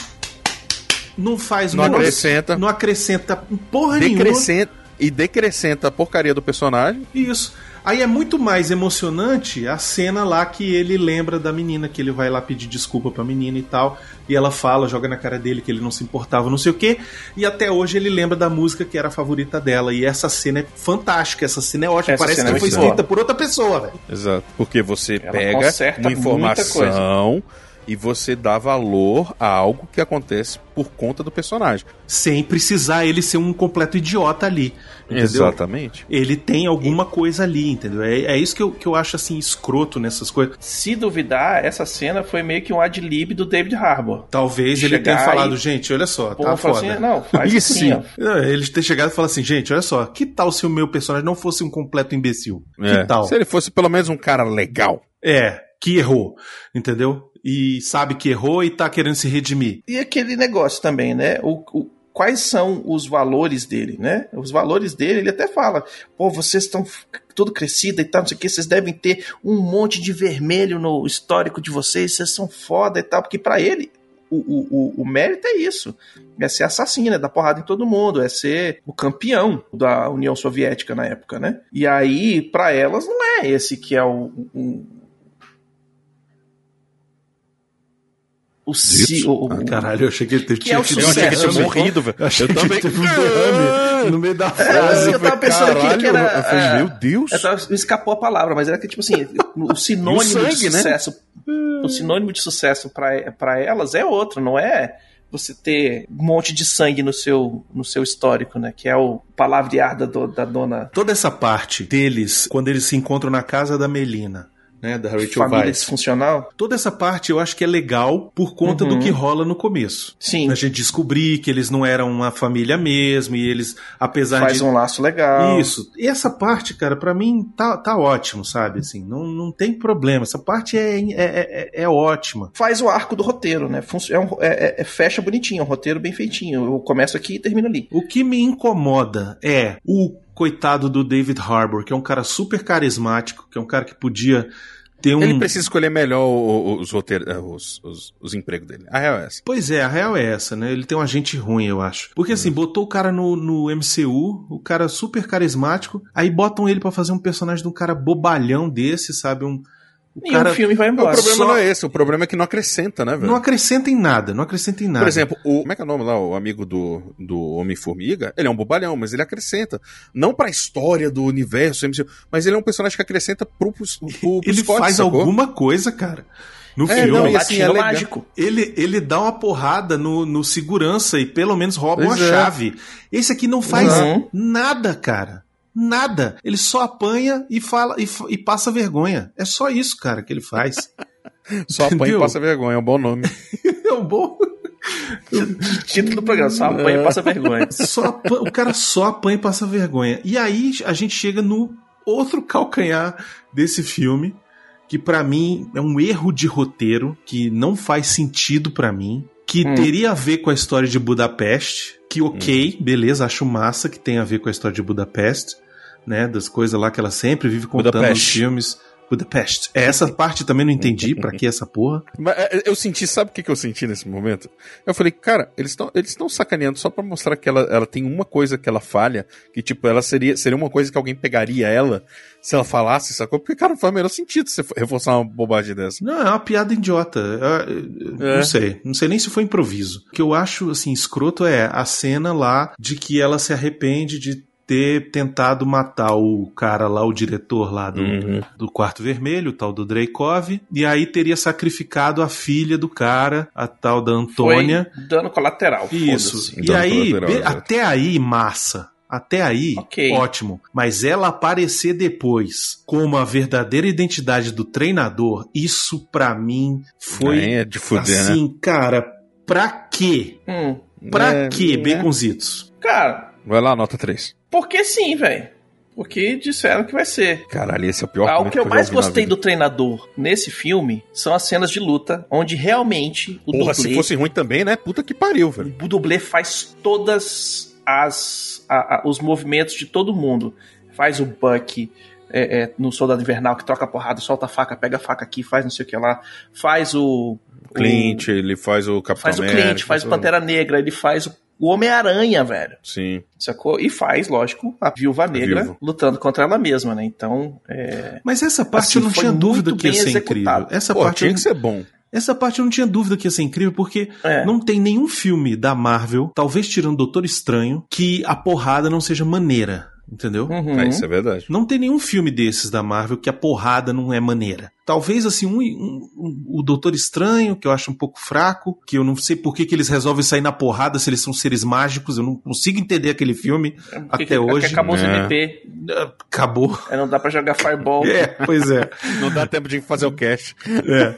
Speaker 3: não faz
Speaker 4: Não acrescenta.
Speaker 3: Não acrescenta porra nenhuma.
Speaker 4: E decrescenta a porcaria do personagem.
Speaker 3: Isso. Aí é muito mais emocionante a cena lá que ele lembra da menina, que ele vai lá pedir desculpa pra menina e tal. E ela fala, joga na cara dele que ele não se importava, não sei o quê. E até hoje ele lembra da música que era a favorita dela. E essa cena é fantástica, essa cena é ótima.
Speaker 2: Essa
Speaker 3: Parece que
Speaker 2: é
Speaker 3: foi escrita
Speaker 2: boa.
Speaker 3: por outra pessoa, velho.
Speaker 4: Exato. Porque você
Speaker 2: Ela
Speaker 4: pega uma
Speaker 2: muita
Speaker 4: informação e você dá valor a algo que acontece por conta do personagem.
Speaker 3: Sem precisar ele ser um completo idiota ali. Entendeu?
Speaker 4: Exatamente.
Speaker 3: Ele tem alguma coisa ali, entendeu? É, é isso que eu, que eu acho assim escroto nessas coisas.
Speaker 2: Se duvidar, essa cena foi meio que um ad-lib do David Harbour.
Speaker 3: Talvez ele
Speaker 2: Chegar
Speaker 3: tenha falado,
Speaker 2: e-
Speaker 3: gente, olha só,
Speaker 2: Pô,
Speaker 3: tá foda.
Speaker 2: assim, não, faz
Speaker 4: Isso
Speaker 2: assim,
Speaker 4: sim.
Speaker 2: ó.
Speaker 3: Não, Ele ter chegado e falar assim, gente, olha só, que tal se o meu personagem não fosse um completo imbecil?
Speaker 4: É.
Speaker 3: Que tal?
Speaker 4: Se ele fosse pelo menos um cara legal.
Speaker 3: É, que errou, entendeu? E sabe que errou e tá querendo se redimir.
Speaker 2: E aquele negócio também, né? O, o- quais são os valores dele, né? Os valores dele, ele até fala: pô, vocês estão tudo crescida e tal, não sei o que, vocês devem ter um monte de vermelho no histórico de vocês, vocês são foda e tal, porque pra ele. O, o, o, mérito é isso. É ser assassino, é dar porrada em todo mundo, é ser o campeão da União Soviética na época, né? E aí, pra elas, não é esse que é o. o o, ci- o,
Speaker 3: Ah, caralho, eu achei que ele teve
Speaker 2: Que é o
Speaker 4: Eu achei que morrido, velho.
Speaker 3: Eu achei
Speaker 4: Eu
Speaker 3: que
Speaker 4: também.
Speaker 3: ele teve um derrame no meio da frase.
Speaker 2: É, eu tava pensando aqui que era.
Speaker 4: eu falei,
Speaker 2: é,
Speaker 4: meu Deus.
Speaker 2: eu tava- me escapou a palavra, mas era que, tipo assim, o sinônimo
Speaker 4: o sangue,
Speaker 2: de
Speaker 4: né?
Speaker 2: sucesso. O sinônimo de sucesso pra pra elas é outro, não é você ter um monte de sangue no seu, no seu histórico, né? Que é o palavrear da, do- da dona
Speaker 3: Toda essa parte deles, quando eles se encontram na casa da Melina, né, da Rachel
Speaker 2: família
Speaker 3: Weisz.
Speaker 2: disfuncional.
Speaker 3: Toda essa parte eu acho que é legal por conta
Speaker 2: Uhum.
Speaker 3: do que rola no começo.
Speaker 2: Sim,
Speaker 3: A gente descobrir que eles não eram uma família mesmo e eles, apesar
Speaker 2: faz
Speaker 3: de
Speaker 2: um laço legal.
Speaker 3: Isso. E essa parte, cara, pra mim tá, tá ótimo, sabe? Assim, não, não tem problema. Essa parte é, é, é, é ótima.
Speaker 2: Faz o arco do roteiro, né? É um- é- é- é- fecha bonitinho, é um roteiro bem feitinho. Eu começo aqui e termino ali.
Speaker 3: O que me incomoda é o coitado do David Harbour, que é um cara super carismático, que é um cara que podia ter um.
Speaker 4: Ele precisa escolher melhor os roteiros, eh, os, os, os empregos dele. A real é essa.
Speaker 3: Pois é, a real é essa, né? Ele tem um agente ruim, eu acho. Porque assim, botou o cara no, no MCU, o cara super carismático, aí botam ele pra fazer um personagem de um cara bobalhão desse, sabe? Um, o
Speaker 2: E
Speaker 3: cara
Speaker 2: o filme vai
Speaker 4: O
Speaker 2: embora.
Speaker 4: problema
Speaker 3: só-
Speaker 4: não é esse, o problema é que não acrescenta, né, velho?
Speaker 3: não acrescenta em nada, não acrescenta em nada.
Speaker 4: Por exemplo, o, como é que é o nome lá, o amigo do, do Homem-Formiga? Ele é um bobalhão, mas ele acrescenta. Não pra história do universo, mas ele é um personagem que acrescenta pro, pro, pro
Speaker 3: ele
Speaker 4: Scott,
Speaker 3: faz
Speaker 4: sacou?
Speaker 3: alguma coisa, cara. No
Speaker 4: É,
Speaker 3: filme.
Speaker 4: não,
Speaker 2: o
Speaker 4: e assim, é
Speaker 2: mágico.
Speaker 3: Ele, ele dá uma porrada no, no segurança e pelo menos rouba
Speaker 4: Pois
Speaker 3: uma
Speaker 4: é.
Speaker 3: chave. Esse aqui não faz
Speaker 2: Uhum.
Speaker 3: nada, cara. Nada. Ele só apanha e fala e, e passa vergonha. É só isso, cara, que ele faz.
Speaker 4: Só apanha
Speaker 3: Entendeu?
Speaker 4: e passa vergonha, é um bom nome.
Speaker 3: é um bom.
Speaker 2: Título do programa, só apanha e passa vergonha.
Speaker 3: Só o cara só apanha e passa vergonha. E aí a gente chega no outro calcanhar desse filme, que pra mim é um erro de roteiro que não faz sentido pra mim, que
Speaker 2: Hum.
Speaker 3: teria a ver com a história de Budapeste, que ok, beleza, acho massa que tem a ver com a história de Budapeste, né, das coisas lá que ela sempre vive contando nos
Speaker 4: Budapeste.
Speaker 3: filmes. Budapeste. É, essa parte também não entendi, pra que essa porra?
Speaker 4: Mas é, eu senti, sabe o que, que eu senti nesse momento? Eu falei, cara, eles estão eles tão sacaneando só pra mostrar que ela, ela tem uma coisa que ela falha, que tipo, ela seria, seria uma coisa que alguém pegaria ela se ela falasse, sacou? Porque, cara, não faz o menor sentido você reforçar uma bobagem dessa.
Speaker 3: Não, é uma piada idiota. Eu- eu-
Speaker 4: É.
Speaker 3: Não sei. Não sei nem se foi improviso. O que eu acho, assim, escroto é a cena lá de que ela se arrepende de ter tentado matar o cara lá, o diretor lá do,
Speaker 4: Uhum.
Speaker 3: do Quarto Vermelho, o tal do Dreykov, e aí teria sacrificado a filha do cara, a tal da Antônia.
Speaker 2: Foi dano colateral.
Speaker 3: Isso. E
Speaker 4: Dano
Speaker 3: aí, até aí, massa. Até aí,
Speaker 2: Ok.
Speaker 3: ótimo. Mas ela aparecer depois como a verdadeira identidade do treinador, isso pra mim foi
Speaker 4: É, de fuder, né?
Speaker 3: assim, cara, pra quê?
Speaker 2: Hum.
Speaker 3: Pra
Speaker 4: É,
Speaker 3: quê,
Speaker 4: é.
Speaker 3: baconzitos?
Speaker 2: Cara,
Speaker 4: Vai lá, nota 3.
Speaker 2: Porque sim, velho. Porque disseram que vai ser.
Speaker 4: Caralho, esse é o pior
Speaker 2: Ah, o que eu
Speaker 4: já
Speaker 2: mais gostei do treinador nesse filme são as cenas de luta, onde realmente o
Speaker 4: Porra,
Speaker 2: dublê,
Speaker 4: se fosse ruim também, né? Puta que pariu, velho.
Speaker 2: o dublê faz todas as a- a- os movimentos de todo mundo. Faz o Buck é, é, no Soldado Invernal que troca a porrada, solta a faca, pega a faca aqui, faz não sei o que lá. Faz o
Speaker 4: Clint, ele faz o
Speaker 2: o,
Speaker 4: Capitão
Speaker 2: faz o Clint, faz o. Pantera Negra, ele faz o o Homem-Aranha, velho.
Speaker 4: Sim.
Speaker 2: Sacou? E faz, lógico, a Viúva Negra
Speaker 4: Viúva.
Speaker 2: lutando contra ela mesma, né? Então, é,
Speaker 3: Mas essa parte
Speaker 2: Assim,
Speaker 3: eu não tinha dúvida que ia ser
Speaker 2: executado.
Speaker 3: incrível. Essa
Speaker 4: Pô,
Speaker 3: parte eu
Speaker 4: tinha
Speaker 3: não-
Speaker 4: que ser bom.
Speaker 3: Essa parte eu não tinha dúvida que ia ser incrível, porque
Speaker 2: É.
Speaker 3: não tem nenhum filme da Marvel, talvez tirando Doutor Estranho, que a porrada não seja maneira. Entendeu?
Speaker 2: uhum.
Speaker 4: É, isso é verdade.
Speaker 3: Não tem nenhum filme desses da Marvel que a porrada não é maneira. Talvez, assim, um, um- um- o Doutor Estranho, que eu acho um pouco fraco, que eu não sei por que, que eles resolvem sair na porrada se eles são seres mágicos, eu não consigo entender aquele filme
Speaker 2: Porque-
Speaker 3: até
Speaker 2: porque
Speaker 3: hoje.
Speaker 2: Acabou os
Speaker 4: É.
Speaker 2: MP,
Speaker 3: Acabou.
Speaker 2: aí não dá pra jogar Fireball.
Speaker 3: É, pois é.
Speaker 4: Não dá tempo de fazer o cast.
Speaker 3: É.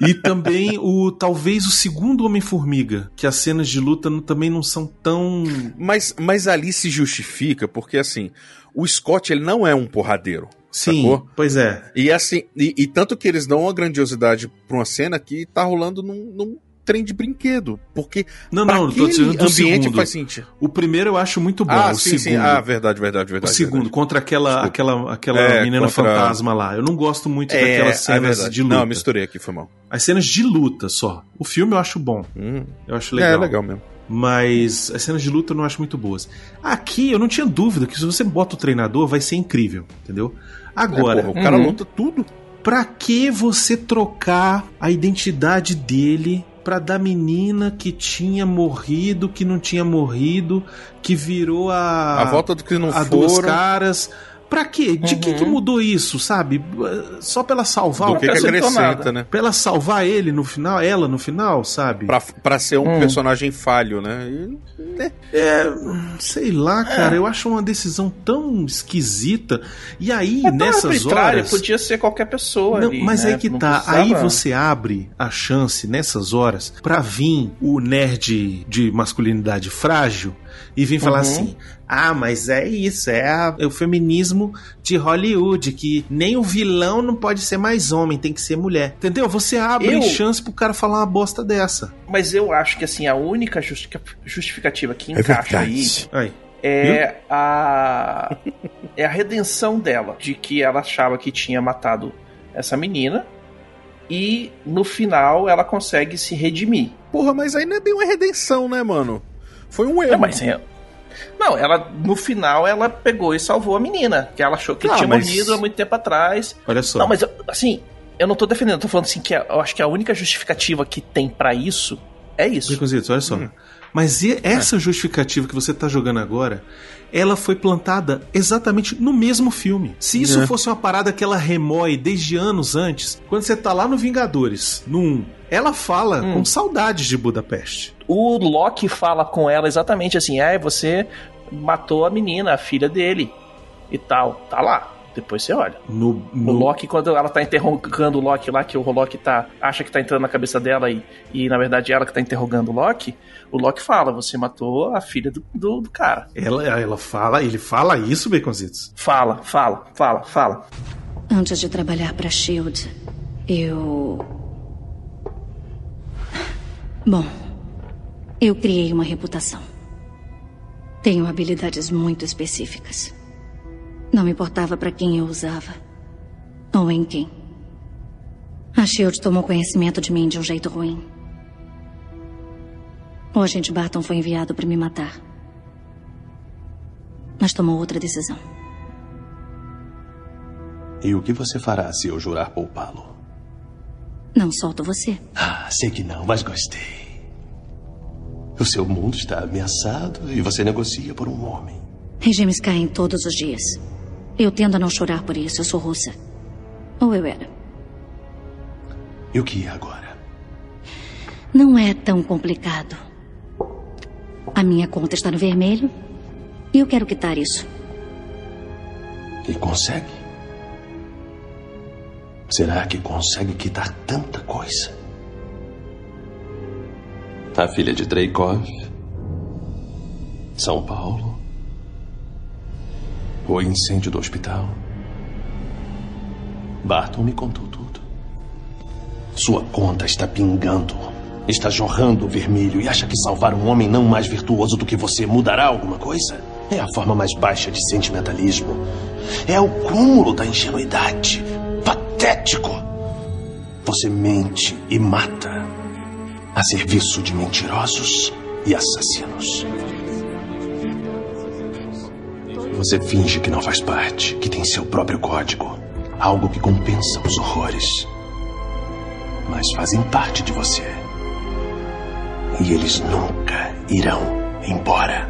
Speaker 3: E também o talvez o segundo Homem-Formiga, que as cenas de luta também não são tão.
Speaker 4: Mas, mas ali se justifica, porque assim, o Scott ele não é um porradeiro.
Speaker 3: Sim,
Speaker 4: Sacou?
Speaker 3: pois é.
Speaker 4: E assim, e, e tanto que eles dão uma grandiosidade pra uma cena que tá rolando num, num trem de brinquedo. Porque
Speaker 3: Não, não, eu tô dizendo do
Speaker 4: ambiente
Speaker 3: segundo.
Speaker 4: faz sentido.
Speaker 3: O primeiro eu acho muito bom.
Speaker 4: ah,
Speaker 3: o
Speaker 4: sim,
Speaker 3: segundo.
Speaker 4: sim. Ah, verdade, verdade,
Speaker 3: O
Speaker 4: verdade.
Speaker 3: segundo,
Speaker 4: verdade.
Speaker 3: contra aquela,
Speaker 4: Desculpa.
Speaker 3: aquela, aquela
Speaker 4: É,
Speaker 3: menina
Speaker 4: contra-
Speaker 3: fantasma lá. Eu não gosto muito
Speaker 4: É,
Speaker 3: daquelas
Speaker 4: é
Speaker 3: cenas
Speaker 4: verdade.
Speaker 3: de luta.
Speaker 4: Não, misturei aqui, foi mal.
Speaker 3: As cenas de luta só. O filme eu acho bom.
Speaker 4: Hum,
Speaker 3: Eu acho legal.
Speaker 4: É legal mesmo.
Speaker 3: Mas as cenas de luta eu não acho muito boas. Aqui eu não tinha dúvida que se você bota o treinador vai ser incrível, entendeu? Agora,
Speaker 4: É, porra, o cara
Speaker 2: Uhum.
Speaker 4: luta tudo.
Speaker 3: Pra que você trocar a identidade dele pra da menina que tinha morrido, que não tinha morrido, que virou a
Speaker 4: A volta do que não
Speaker 3: a duas
Speaker 4: foram.
Speaker 3: caras? Pra quê? De que
Speaker 2: Uhum.
Speaker 3: que mudou isso, sabe? Só pra ela salvar
Speaker 4: Do
Speaker 3: o
Speaker 4: que, que acrescenta,
Speaker 2: nada.
Speaker 4: né?
Speaker 3: Pra ela salvar ele no final, ela no final, sabe?
Speaker 4: Pra, pra ser um
Speaker 2: Hum.
Speaker 4: personagem falho, né? E, né?
Speaker 3: É, sei lá, cara, eu acho uma decisão tão esquisita. E aí,
Speaker 2: É
Speaker 3: nessas
Speaker 2: arbitrário,
Speaker 3: horas.
Speaker 2: podia ser qualquer pessoa
Speaker 3: Não,
Speaker 2: ali,
Speaker 3: mas
Speaker 2: né?
Speaker 3: aí que
Speaker 2: Não
Speaker 3: tá.
Speaker 2: precisava-
Speaker 3: Aí você abre a chance nessas horas pra vir o nerd de masculinidade frágil e vir falar
Speaker 2: Uhum.
Speaker 3: assim: ah, mas é isso, é, a- é o feminismo de Hollywood, que nem o vilão não pode ser mais homem, tem que ser mulher. Entendeu? Você abre
Speaker 2: Eu-
Speaker 3: chance pro cara falar uma bosta dessa.
Speaker 2: Mas eu acho que assim, a única justificativa que
Speaker 4: É
Speaker 2: encaixa aí
Speaker 4: verdade.
Speaker 3: Aí.
Speaker 2: é a é a redenção dela, de que ela achava que tinha matado essa menina e no final ela consegue se redimir.
Speaker 4: Porra, mas aí não é bem uma redenção, né, mano? Foi um erro.
Speaker 2: Não, mas é- não, ela no final ela pegou e salvou a menina, que ela achou que
Speaker 4: Ah,
Speaker 2: tinha
Speaker 4: mas-
Speaker 2: morrido há muito tempo atrás.
Speaker 3: Olha só.
Speaker 2: Não, mas assim, eu não tô defendendo, eu tô falando assim que eu acho que a única justificativa que tem pra isso é isso.
Speaker 3: Olha só. Mas e- essa justificativa que você tá jogando agora, ela foi plantada exatamente no mesmo filme. Se isso
Speaker 4: É.
Speaker 3: fosse uma parada que ela remói desde anos antes, quando você tá lá no Vingadores, no 1, ela fala
Speaker 2: Hum.
Speaker 3: com saudades de Budapeste.
Speaker 2: O Loki fala com ela exatamente assim: é, você matou a menina, a filha dele e tal. Tá lá. Depois você olha.
Speaker 3: No,
Speaker 2: O
Speaker 3: no-
Speaker 2: Loki, quando ela tá interrogando o Loki lá, que o Loki tá, acha que tá entrando na cabeça dela e, e na verdade é ela que tá interrogando o Loki, o Loki fala: Você matou a filha do, do, do cara.
Speaker 3: ela, ela fala, ele fala isso, Baconzitos.
Speaker 2: Fala, fala, fala, fala.
Speaker 8: Antes de trabalhar para Shield, eu. Bom, eu criei uma reputação. Tenho habilidades muito específicas. Não importava para quem eu usava ou em quem. A Shield tomou conhecimento de mim de um jeito ruim. O agente Barton foi enviado para me matar. Mas tomou outra decisão.
Speaker 9: E o que você fará se eu jurar poupá-lo?
Speaker 8: Não solto você.
Speaker 9: Ah, sei que não, mas gostei. O seu mundo está ameaçado e você negocia por um homem.
Speaker 8: Regimes caem todos os dias. Eu tendo a não chorar por isso. Eu sou russa. Ou eu era.
Speaker 9: E o que é agora?
Speaker 8: Não é tão complicado. A minha conta está no vermelho e eu quero quitar isso.
Speaker 9: E consegue? Será que consegue quitar tanta coisa? A filha de Dreykov, São Paulo, o incêndio do hospital. Barton me contou tudo. Sua conta está pingando. Está jorrando vermelho e acha que salvar um homem não mais virtuoso do que você mudará alguma coisa? É a forma mais baixa de sentimentalismo. É o cúmulo da ingenuidade. Patético. Você mente e mata a serviço de mentirosos e assassinos. Você finge que não faz parte, que tem seu próprio código, algo que compensa os horrores. Mas fazem parte de você. E eles nunca irão embora.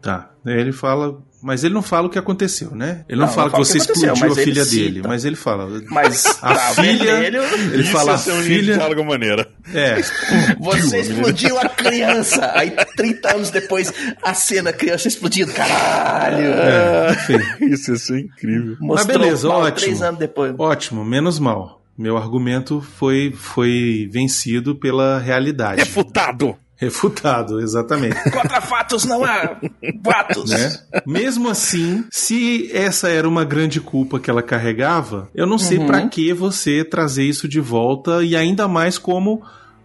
Speaker 3: Tá. Ele fala. Mas ele não fala o que aconteceu, né? Ele não,
Speaker 2: Não,
Speaker 3: fala
Speaker 2: não
Speaker 3: que você
Speaker 2: que
Speaker 3: explodiu a
Speaker 2: mas
Speaker 3: filha
Speaker 2: cita.
Speaker 3: dele. Mas ele fala.
Speaker 2: Mas
Speaker 3: A
Speaker 2: tá
Speaker 3: filha.
Speaker 2: vermelho.
Speaker 3: Ele fala a
Speaker 4: Isso ser um linha de
Speaker 3: filha.
Speaker 4: diálogo maneira.
Speaker 3: É.
Speaker 2: Você explodiu a criança. Aí, 30 anos depois, a cena, a criança explodindo. Caralho.
Speaker 3: é.
Speaker 4: Isso ia ser incrível.
Speaker 3: Mas
Speaker 2: Mostrou
Speaker 3: beleza,
Speaker 2: mal
Speaker 3: ótimo.
Speaker 2: Três anos depois.
Speaker 3: Ótimo, menos mal. Meu argumento foi, foi vencido pela realidade.
Speaker 4: Refutado!
Speaker 3: Refutado, exatamente.
Speaker 2: Contra fatos não há fatos.
Speaker 3: né? Mesmo assim, se essa era uma grande culpa que ela carregava, eu não sei
Speaker 2: Uhum.
Speaker 3: pra que você trazer isso de volta e ainda mais como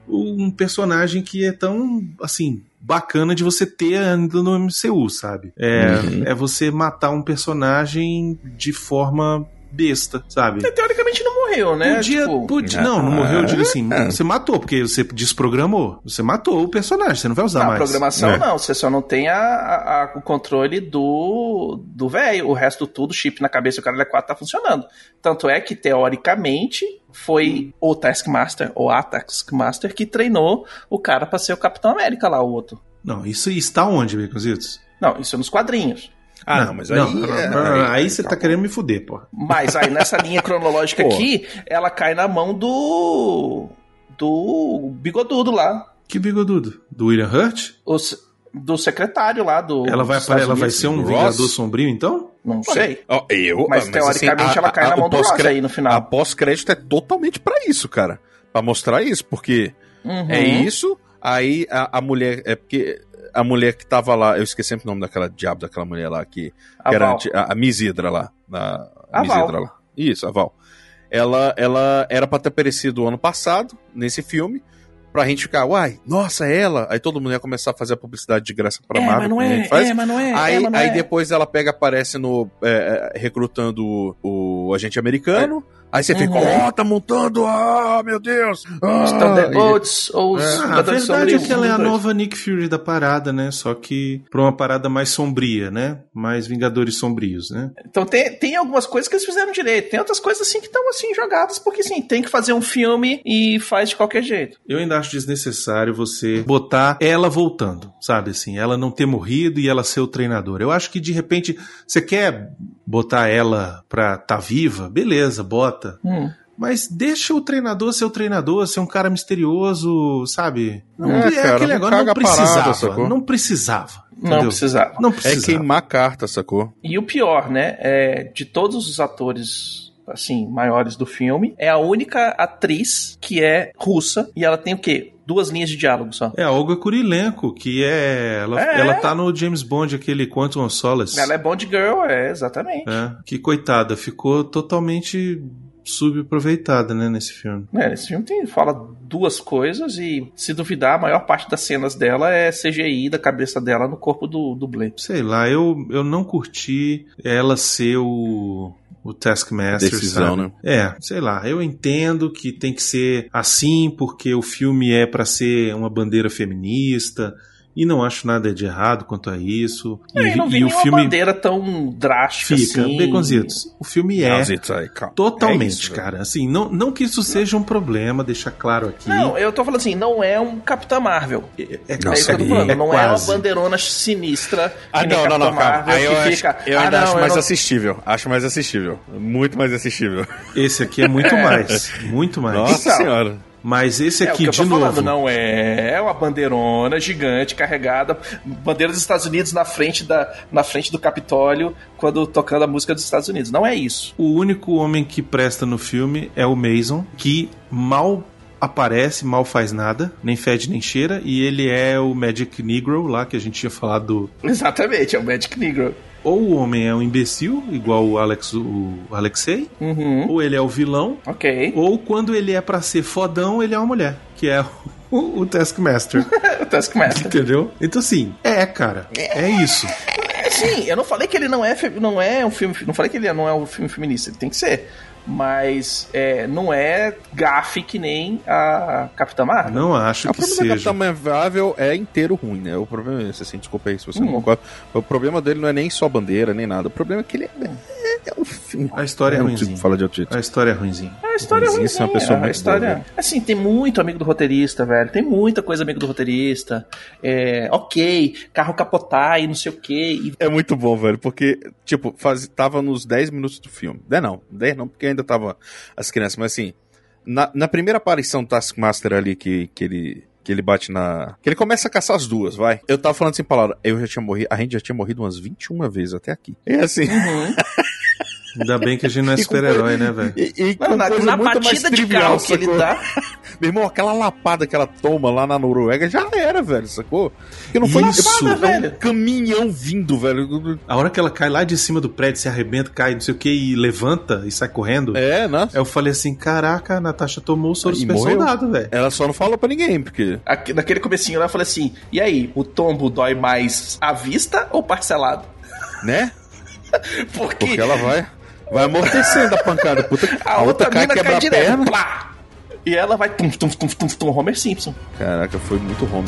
Speaker 3: um personagem que é tão assim bacana de você ter ainda no MCU, sabe? É, é você matar um personagem de forma besta, sabe?
Speaker 2: Teoricamente não morreu, né?
Speaker 3: Podia,
Speaker 2: Tipo,
Speaker 3: podia- não, não morreu, eu digo assim,
Speaker 4: É.
Speaker 3: você matou, porque você desprogramou. Você matou o personagem, você não vai usar
Speaker 2: Na
Speaker 3: mais.
Speaker 2: programação
Speaker 4: É.
Speaker 2: não, você só não tem a, a- a- o controle do do velho, o resto tudo, chip na cabeça do cara L4 tá funcionando. Tanto é que, teoricamente, foi o Taskmaster, ou a Taskmaster, que treinou o cara pra ser o Capitão América lá, o outro.
Speaker 3: Não, isso está onde, Baconzitos?
Speaker 2: Não, isso é nos quadrinhos.
Speaker 4: Ah, não, mas aí.
Speaker 3: Não, não,
Speaker 4: é-
Speaker 3: não, não, aí você tá querendo me fuder, pô.
Speaker 2: Mas aí nessa linha cronológica
Speaker 4: Pô.
Speaker 2: aqui, ela cai na mão do. do bigodudo lá.
Speaker 3: Que bigodudo? Do William Hurt?
Speaker 2: o do secretário lá do.
Speaker 3: Ela vai, ela vai ser um
Speaker 4: Ross?
Speaker 3: Vingador Sombrio, então?
Speaker 2: Não sei.
Speaker 4: Ó, eu,
Speaker 2: Mas,
Speaker 4: ah,
Speaker 2: teoricamente, ela cai na mão do Ross aí no final.
Speaker 4: A pós-crédito é totalmente pra isso, cara. Pra mostrar isso, porque
Speaker 2: Uhum.
Speaker 4: é isso, aí a, a mulher. É porque a mulher que tava lá, eu esqueci sempre o nome daquela diabo daquela mulher lá, que,
Speaker 2: A
Speaker 4: que era anti- a, a Miss Hydra lá. A,
Speaker 2: A.
Speaker 4: Hydra lá. Isso, a Val. Ela, ela era pra ter aparecido ano passado, nesse filme, pra gente ficar, uai, nossa, é ela. Aí todo mundo ia começar a fazer a publicidade de graça pra
Speaker 2: É,
Speaker 4: Marvel.
Speaker 2: mas não
Speaker 4: como a
Speaker 2: é,
Speaker 4: faz.
Speaker 2: é, mas não é,
Speaker 4: Aí,
Speaker 2: é, não
Speaker 4: aí
Speaker 2: é.
Speaker 4: depois ela pega, aparece no. é, recrutando o, o agente americano. Aí você fica,
Speaker 2: Uhum.
Speaker 4: ó, tá montando, ah, meu Deus! Ah,
Speaker 2: Os Thunderbolts ou os
Speaker 3: Ah, a verdade é que ela é a nova Nick Fury da parada, né? Só que pra uma parada mais sombria, né? Mais Vingadores Sombrios, né?
Speaker 2: Então tem, tem algumas coisas que eles fizeram direito. Tem outras coisas assim que estão assim jogadas, porque sim, tem que fazer um filme e faz de qualquer jeito.
Speaker 3: Eu ainda acho desnecessário você botar ela voltando, sabe assim? Ela não ter morrido e ela ser o treinador. Eu acho que de repente você quer botar ela pra tá viva, beleza, bota.
Speaker 2: Hum.
Speaker 3: Mas deixa o treinador ser o treinador, ser um cara misterioso, sabe? Não,
Speaker 4: É,
Speaker 3: é,
Speaker 4: cara,
Speaker 3: aquele
Speaker 4: não
Speaker 3: negócio, não
Speaker 4: parada,
Speaker 3: precisava.
Speaker 4: sacou?
Speaker 3: não precisava.
Speaker 2: Não precisava.
Speaker 3: Não
Speaker 4: É
Speaker 3: precisava.
Speaker 4: queimar carta, sacou?
Speaker 2: E o pior, né? É, de todos os atores assim maiores do filme, é a única atriz que é russa e ela tem o quê? Duas linhas de diálogo só.
Speaker 3: É a Olga Kurilenko, que é ela,
Speaker 2: É.
Speaker 3: ela tá no James Bond, aquele Quantum of Solace.
Speaker 2: Ela é Bond Girl, é, exatamente.
Speaker 3: É, que coitada, ficou totalmente subaproveitada, né, nesse filme.
Speaker 2: É, esse filme tem, fala duas coisas e, se duvidar, a maior parte das cenas dela é CGI da cabeça dela no corpo do dublê.
Speaker 3: Sei lá, eu, eu não curti ela ser o, o Taskmaster,
Speaker 4: Decisão,
Speaker 3: sabe?
Speaker 4: né?
Speaker 3: É, sei lá, eu entendo que tem que ser assim porque o filme é pra ser uma bandeira feminista e não acho nada de errado quanto a isso. E,
Speaker 2: É, e não vi
Speaker 3: e o filme
Speaker 2: bandeira tão drástica
Speaker 3: fica,
Speaker 2: assim.
Speaker 3: baconzitos. O filme é
Speaker 4: aí, calma.
Speaker 3: totalmente,
Speaker 4: É isso,
Speaker 3: cara. Assim, não, não que isso seja um problema, deixar claro aqui.
Speaker 2: Não, eu tô falando assim, não é um Capitã Marvel.
Speaker 3: é, é,
Speaker 2: É isso que eu tô
Speaker 3: é-
Speaker 2: falando,
Speaker 3: é
Speaker 2: não é uma
Speaker 3: quase.
Speaker 2: bandeirona sinistra.
Speaker 4: Ah, não, não, não, calma.
Speaker 2: Marvel,
Speaker 4: Aí eu
Speaker 2: que
Speaker 4: acho,
Speaker 2: fica,
Speaker 4: eu
Speaker 2: "Ah,
Speaker 4: ainda
Speaker 2: não,
Speaker 4: acho
Speaker 2: eu
Speaker 4: mais
Speaker 2: não-
Speaker 4: assistível. Acho mais assistível. Muito mais assistível.
Speaker 3: Esse aqui é muito mais. Muito mais.
Speaker 4: Nossa
Speaker 2: Então,
Speaker 4: senhora.
Speaker 3: Mas esse
Speaker 2: É o
Speaker 3: aqui,
Speaker 2: que eu
Speaker 3: de
Speaker 2: tô
Speaker 3: novo.
Speaker 2: falando, não é uma bandeirona gigante carregada, bandeira dos Estados Unidos na frente, da, na frente do Capitólio, quando tocando a música dos Estados Unidos. Não é isso.
Speaker 3: O único homem que presta no filme é o Mason, que mal aparece, mal faz nada, nem fede nem cheira, e ele é o Magic Negro lá que a gente tinha falado.
Speaker 2: Exatamente, é o Magic Negro.
Speaker 3: Ou o homem é um imbecil, igual o Alex, o Alexei,
Speaker 2: Uhum.
Speaker 3: ou ele é o vilão,
Speaker 2: Ok.
Speaker 3: ou quando ele é pra ser fodão, ele é uma mulher, que é o, o Taskmaster.
Speaker 2: O Taskmaster.
Speaker 3: Entendeu? Então, assim, é, cara. É isso.
Speaker 2: Sim, eu não falei que ele não é, não é um filme. Não falei que ele não é um filme feminista, ele tem que ser. Mas é, não é gafe que nem a Capitã Marvel.
Speaker 3: Não acho
Speaker 4: O
Speaker 3: que
Speaker 4: problema da
Speaker 3: seja.
Speaker 4: Capitã Marvel é inteiro ruim, né? O problema é esse, assim, desculpa aí se você
Speaker 2: Hum.
Speaker 4: não concorda. O problema dele não é nem só bandeira, nem nada. O problema é que ele é, é, é um filme.
Speaker 3: A história é ruimzinha.
Speaker 4: consigo falar de outro jeito.
Speaker 3: A história é ruimzinha.
Speaker 2: A história é
Speaker 4: Mas
Speaker 2: ruim.
Speaker 4: isso é uma pessoa
Speaker 2: a história...
Speaker 4: boa, né?
Speaker 2: assim, tem muito amigo do roteirista, velho. Tem muita coisa amigo do roteirista. É, ok, carro capotar e não sei o que.
Speaker 4: É muito bom, velho, porque, tipo, faz, tava nos 10 minutos do filme. 10 não, 10 não, porque ainda tava as crianças, mas assim, na, na primeira aparição do Taskmaster ali que, que ele. Que ele bate na. Que ele começa a caçar as duas, vai. Eu tava falando sem palavra. Eu já tinha morrido. A gente já tinha morrido umas 21 vezes até aqui. E assim.
Speaker 3: Ainda bem que a gente não é
Speaker 4: E
Speaker 3: super-herói, né, velho?
Speaker 4: E, e
Speaker 2: na, na batida de
Speaker 4: trivial,
Speaker 2: carro que ele dá.
Speaker 4: Meu irmão, aquela lapada que ela toma lá na Noruega já era, velho, sacou? Que não foi
Speaker 3: Isso,
Speaker 4: é um
Speaker 2: velho.
Speaker 4: caminhão vindo, velho.
Speaker 3: A hora que ela cai lá de cima do prédio, se arrebenta, cai, não sei o que, e levanta e sai correndo.
Speaker 4: É, né?
Speaker 3: Eu falei assim: caraca, a Natasha tomou o soro
Speaker 4: E
Speaker 3: super soldado, velho.
Speaker 4: Ela só não falou pra ninguém, porque.
Speaker 2: Aqui- Naquele comecinho lá, eu falei assim: e aí, o tombo dói mais à vista ou parcelado?
Speaker 4: Né?
Speaker 2: Porque,
Speaker 4: Porque ela vai. Vai amortecendo a pancada. Puta, que-
Speaker 2: a, outra
Speaker 4: cai,
Speaker 2: mina
Speaker 4: quebra
Speaker 2: cai
Speaker 4: a perna.
Speaker 2: E ela vai tum, tum, tum, tum, tum, Homer Simpson.
Speaker 4: Caraca, foi muito home.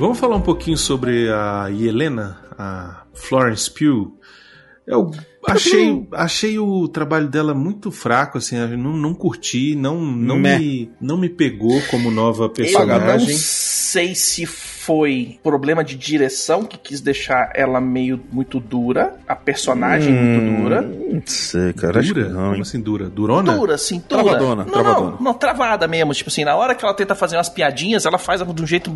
Speaker 3: Vamos falar um pouquinho sobre a Helena, a Florence Pugh. Eu achei, achei o trabalho dela muito fraco, assim, não, não curti, não, não, me, não me pegou como nova
Speaker 2: Eu não
Speaker 3: personagem.
Speaker 2: sei se foi problema de direção que quis deixar ela meio muito dura, a personagem muito dura.
Speaker 4: Não sei, cara. Acho que
Speaker 3: Dura?
Speaker 4: não,
Speaker 3: Como assim, dura? Durona?
Speaker 2: Dura, assim, dura.
Speaker 4: Travadona,
Speaker 2: não,
Speaker 4: travadona.
Speaker 2: Não, não, travada mesmo. Tipo assim, na hora que ela tenta fazer umas piadinhas, ela faz de um jeito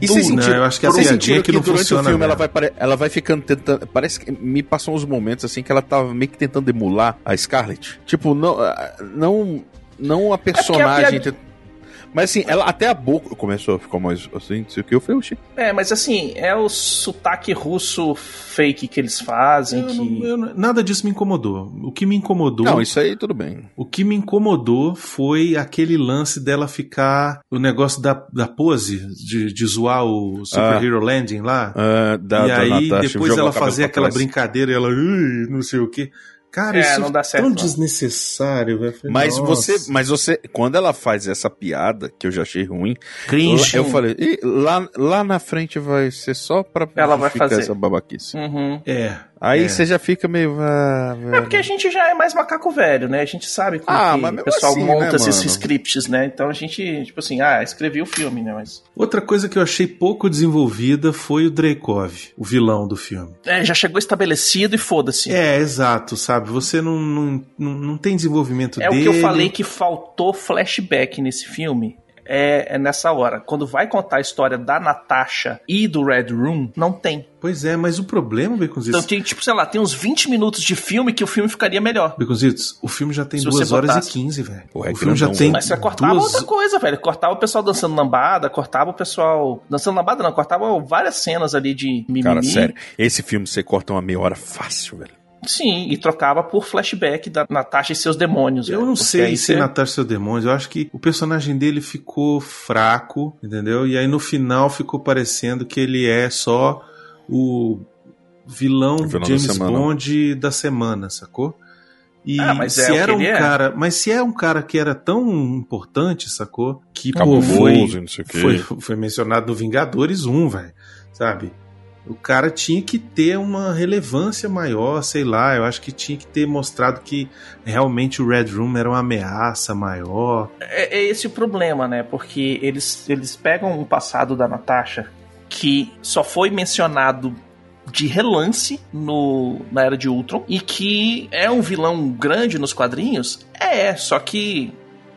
Speaker 4: E
Speaker 2: duro.
Speaker 4: sentiram,
Speaker 3: Não, eu acho que a piadinha
Speaker 4: sentiram
Speaker 3: que não
Speaker 4: durante
Speaker 3: funciona
Speaker 4: o filme ela vai, ela vai ficando tentando. Parece que me passou uns momentos assim que ela tava meio que tentando emular a Scarlett. Tipo, não, ah, não, não a personagem.
Speaker 2: piada-
Speaker 4: tent- Mas assim, ela até a boca começou a ficar mais assim, não sei o que. Eu falei, oxi.
Speaker 2: É, mas assim, é o sotaque russo fake que eles fazem.
Speaker 3: Eu
Speaker 2: que...
Speaker 3: não- eu não- nada disso me incomodou. O que me incomodou.
Speaker 4: Não, isso aí tudo bem.
Speaker 3: O que me incomodou foi aquele lance dela ficar. O negócio da, da pose, de, de zoar o Super
Speaker 4: Ah.
Speaker 3: Hero Landing lá.
Speaker 4: Ah, da,
Speaker 3: e
Speaker 4: da
Speaker 3: aí
Speaker 4: Natasha,
Speaker 3: depois ela fazer aquela
Speaker 4: trás.
Speaker 3: brincadeira e ela. Não sei o que. Cara,
Speaker 2: É,
Speaker 3: isso
Speaker 2: não dá
Speaker 3: é
Speaker 2: certo,
Speaker 3: tão
Speaker 2: não.
Speaker 3: desnecessário, velho.
Speaker 4: Mas
Speaker 3: "Nossa".
Speaker 4: você, mas você, quando ela faz essa piada, que eu já achei ruim,
Speaker 2: Cringe.
Speaker 4: eu falei, "Ih, lá, lá na frente vai ser só pra
Speaker 2: Ela vai fazer.
Speaker 4: essa babaquice.
Speaker 2: Uhum.
Speaker 3: É.
Speaker 4: Aí
Speaker 3: É.
Speaker 4: você já fica meio. Ah,
Speaker 2: É porque a gente já é mais macaco velho, né? A gente sabe como
Speaker 4: Ah,
Speaker 2: que
Speaker 4: mas
Speaker 2: o pessoal
Speaker 4: assim,
Speaker 2: monta
Speaker 4: né,
Speaker 2: esses
Speaker 4: mano?
Speaker 2: scripts, né? Então a gente, tipo assim, ah, escrevi o filme, né? Mas.
Speaker 3: Outra coisa que eu achei pouco desenvolvida foi o Dreykov, o vilão do filme.
Speaker 2: É, já chegou estabelecido e foda-se.
Speaker 3: É, exato, sabe? Você não, não, não, não tem desenvolvimento
Speaker 2: É o
Speaker 3: dele.
Speaker 2: que eu falei que faltou flashback nesse filme. É, é nessa hora. Quando vai contar a história da Natasha e do Red Room, não tem.
Speaker 3: Pois é, mas o problema, Baconzitos,
Speaker 2: Então tem, tipo, sei lá, tem uns 20 minutos de filme que o filme ficaria melhor.
Speaker 3: Baconzitos, o filme já tem
Speaker 2: Se
Speaker 3: 2
Speaker 2: você
Speaker 3: horas
Speaker 2: botasse.
Speaker 3: e 15, velho.
Speaker 4: É
Speaker 3: o filme já tem
Speaker 4: velho.
Speaker 2: Mas você cortava
Speaker 3: duas...
Speaker 2: outra coisa, velho. Cortava o pessoal dançando lambada, cortava o pessoal. Dançando lambada, não, cortava várias cenas ali de mimimi.
Speaker 4: Cara, sério, esse filme você corta uma meia hora fácil, velho.
Speaker 2: Sim, e trocava por flashback da Natasha e seus demônios.
Speaker 3: Eu
Speaker 2: velho.
Speaker 3: não sei se
Speaker 2: você-
Speaker 3: Natasha seu demônio. Eu acho que o personagem dele ficou fraco, entendeu? E aí no final ficou parecendo que ele é só o vilão,
Speaker 4: O vilão da
Speaker 3: James
Speaker 4: semana.
Speaker 3: Bond da semana, sacou? E
Speaker 2: Ah, mas é
Speaker 3: se
Speaker 2: o que
Speaker 3: era um
Speaker 2: ele é.
Speaker 3: cara, mas se é um cara que era tão importante, sacou? Que pô,
Speaker 4: Cabuloso,
Speaker 3: foi,
Speaker 4: não sei o quê.
Speaker 3: foi foi mencionado no Vingadores 1, velho, sabe? O cara tinha que ter uma relevância maior, sei lá. Eu acho que tinha que ter mostrado que realmente o Red Room era uma ameaça maior.
Speaker 2: É, é esse o problema, né? Porque eles, eles pegam um passado da Natasha que só foi mencionado de relance no, na Era de Ultron e que é um vilão grande nos quadrinhos. É, só que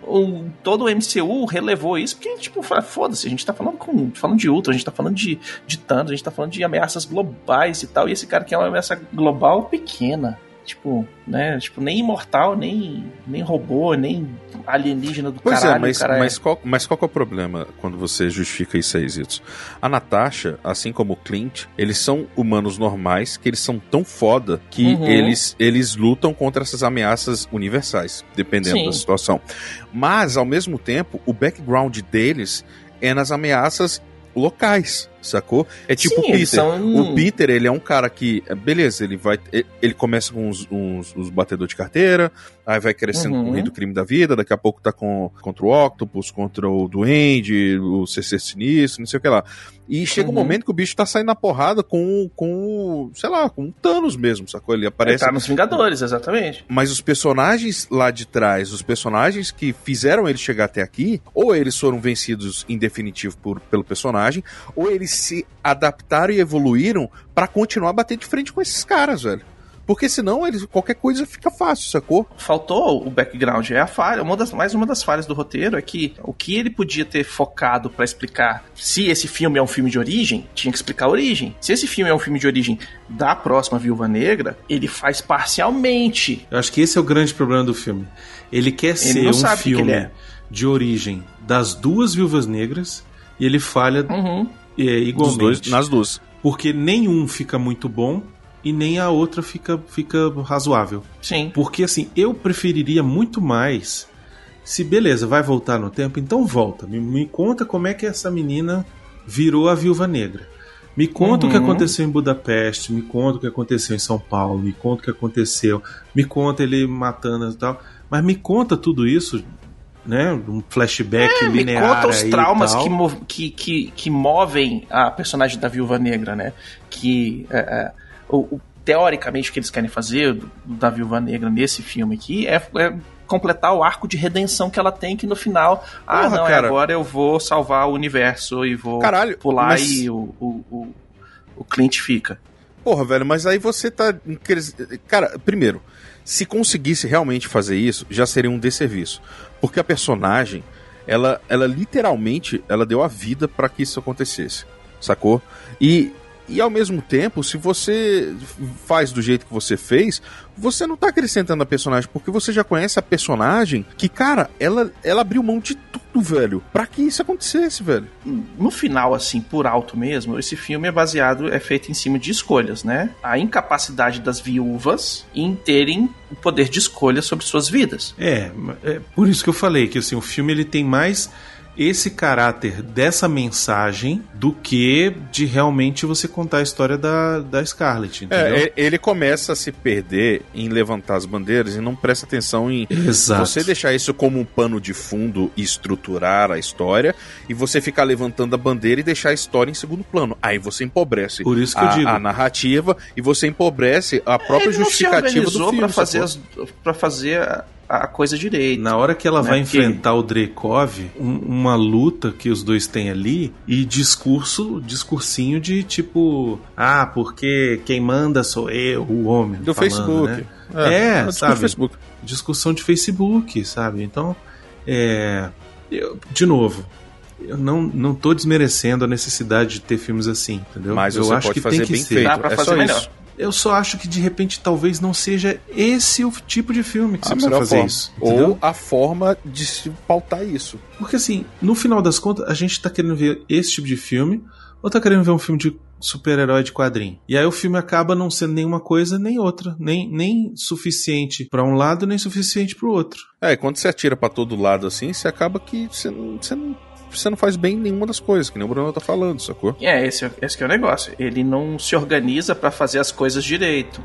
Speaker 2: o, todo o MCU relevou isso porque, tipo, foda-se, a gente tá falando, com, falando de Ultron, a gente tá falando de, de Thanos, a gente tá falando de ameaças globais e tal, e esse cara que é uma ameaça global pequena. Tipo, né? Tipo, nem imortal, nem, nem robô, nem alienígena do
Speaker 4: Pois
Speaker 2: caralho.
Speaker 4: é, mas, mas, qual, mas qual é o problema quando você justifica isso aí, Zitos? A Natasha, assim como o Clint, eles são humanos normais, que eles são tão foda que
Speaker 2: Uhum.
Speaker 4: eles, eles lutam contra essas ameaças universais, dependendo
Speaker 2: Sim.
Speaker 4: da situação. Mas, ao mesmo tempo, o background deles é nas ameaças locais, sacou? É tipo
Speaker 2: Sim,
Speaker 4: o Peter.
Speaker 2: são-
Speaker 4: O Peter, ele é um cara que, beleza, ele vai. ele- Ele começa com uns, uns, uns batedores de carteira, aí vai crescendo
Speaker 2: Uhum.
Speaker 4: com o rei do crime da vida, daqui a pouco tá com, contra o Octopus, contra o Duende, o CC Sinistro, não sei o que lá. E chega um
Speaker 2: Uhum.
Speaker 4: momento que o bicho tá saindo na porrada com, com sei lá, com o Thanos mesmo, sacou? Ele
Speaker 2: Ele
Speaker 4: aparece.
Speaker 2: tá nos Vingadores, exatamente.
Speaker 4: Mas os personagens lá de trás, os personagens que fizeram ele chegar até aqui, ou eles foram vencidos em definitivo por, pelo personagem, ou eles se adaptaram e evoluíram pra continuar a bater de frente com esses caras, velho. Porque senão eles, qualquer coisa fica fácil, sacou?
Speaker 2: Faltou o background, é a falha. Uma das, mais uma das falhas do roteiro é que o que ele podia ter focado pra explicar se esse filme é um filme de origem, tinha que explicar a origem. Se esse filme é um filme de origem da próxima Viúva Negra, ele faz parcialmente.
Speaker 3: Eu acho que esse é o grande problema do filme. Ele quer ser
Speaker 2: não
Speaker 3: um filme
Speaker 2: ele é.
Speaker 3: de origem das duas viúvas negras e ele falha
Speaker 2: Uhum.
Speaker 3: É,
Speaker 4: Dos
Speaker 3: igualmente.
Speaker 4: dois, nas duas.
Speaker 3: Porque nenhum fica muito bom e nem a outra fica, fica razoável.
Speaker 2: Sim.
Speaker 3: Porque assim, eu preferiria muito mais. Se beleza, vai voltar no tempo, então volta. Me, me conta como é que essa menina virou a viúva negra. Me conta o que
Speaker 2: Uhum.
Speaker 3: aconteceu em Budapeste, me conta o que aconteceu em São Paulo, me conta o que aconteceu, me conta ele matando e tal. Mas me conta tudo isso, né? Um flashback
Speaker 2: É, me
Speaker 3: linear.
Speaker 2: conta os traumas que, que, que, que movem a personagem da Viúva Negra, né? Que é, é, o, o- teoricamente o que eles querem fazer do- da Viúva Negra nesse filme aqui é, é completar o arco de redenção que ela tem, que no final, ah,
Speaker 4: Porra,
Speaker 2: não, é
Speaker 4: cara.
Speaker 2: agora eu vou salvar o universo e vou
Speaker 4: Caralho,
Speaker 2: pular
Speaker 4: mas-
Speaker 2: e o, o, o, o Clint fica.
Speaker 4: Porra, velho, mas aí você tá. Cara, primeiro, se conseguisse realmente fazer isso, já seria um desserviço. Porque a personagem, ela, ela literalmente, ela deu a vida pra que isso acontecesse. Sacou? E E ao mesmo tempo, se você faz do jeito que você fez, você não tá acrescentando a personagem, porque você já conhece a personagem que, cara, ela, ela abriu mão de tudo, velho. Pra que isso acontecesse, velho?
Speaker 2: No final, assim, por alto mesmo, esse filme é baseado, é feito em cima de escolhas, né? A incapacidade das viúvas em terem o poder de escolha sobre suas vidas.
Speaker 3: É, é por isso que eu falei que assim, o filme ele tem mais esse caráter dessa mensagem do que de realmente você contar a história da, da Scarlett, entendeu?
Speaker 4: É, ele começa a se perder em levantar as bandeiras e não presta atenção em
Speaker 3: Exato.
Speaker 4: você deixar isso como um pano de fundo e estruturar a história e você ficar levantando a bandeira e deixar a história em segundo plano. Aí você empobrece
Speaker 3: Por isso que
Speaker 4: a,
Speaker 3: eu digo.
Speaker 4: a narrativa e você empobrece a própria
Speaker 2: Ele não se
Speaker 4: justificativa do filme.
Speaker 2: pra fazer, as, pra fazer a, coisa direito.
Speaker 3: Na hora que ela
Speaker 2: Né,
Speaker 3: vai
Speaker 2: porque-
Speaker 3: enfrentar o Drekov, um- uma luta que os dois têm ali, e discurso, discursinho de tipo, ah, porque quem manda sou eu, o homem.
Speaker 4: Do
Speaker 3: falando,
Speaker 4: Facebook.
Speaker 3: Né?
Speaker 4: É,
Speaker 3: É,
Speaker 4: é o discurso
Speaker 3: sabe?
Speaker 4: do Facebook.
Speaker 3: Discussão de Facebook, sabe? Então, é. eu- de novo. Eu não, não tô desmerecendo a necessidade de ter filmes assim, entendeu?
Speaker 4: Mas
Speaker 3: eu
Speaker 4: você
Speaker 3: acho
Speaker 4: pode
Speaker 3: que
Speaker 4: fazer
Speaker 3: tem que
Speaker 4: bem
Speaker 3: ser.
Speaker 4: feito.
Speaker 2: Dá pra
Speaker 4: é
Speaker 2: fazer
Speaker 4: só
Speaker 2: melhor.
Speaker 4: isso.
Speaker 3: Eu só acho que de repente talvez não seja esse o tipo de filme que você
Speaker 4: A
Speaker 3: precisa
Speaker 4: melhor
Speaker 3: fazer
Speaker 4: forma.
Speaker 3: isso. entendeu?
Speaker 4: Ou a forma de se pautar isso.
Speaker 3: Porque assim, no final das contas, a gente tá querendo ver esse tipo de filme ou tá querendo ver um filme de super-herói de quadrinho. E aí o filme acaba não sendo nenhuma coisa nem outra, nem, nem suficiente pra um lado, nem suficiente pro outro.
Speaker 4: É, e quando você atira pra todo lado assim, você acaba que você não, você não, você não faz bem nenhuma das coisas, que nem o Bruno tá falando, sacou?
Speaker 2: É, esse, esse que é o negócio. Ele não se organiza pra fazer as coisas direito.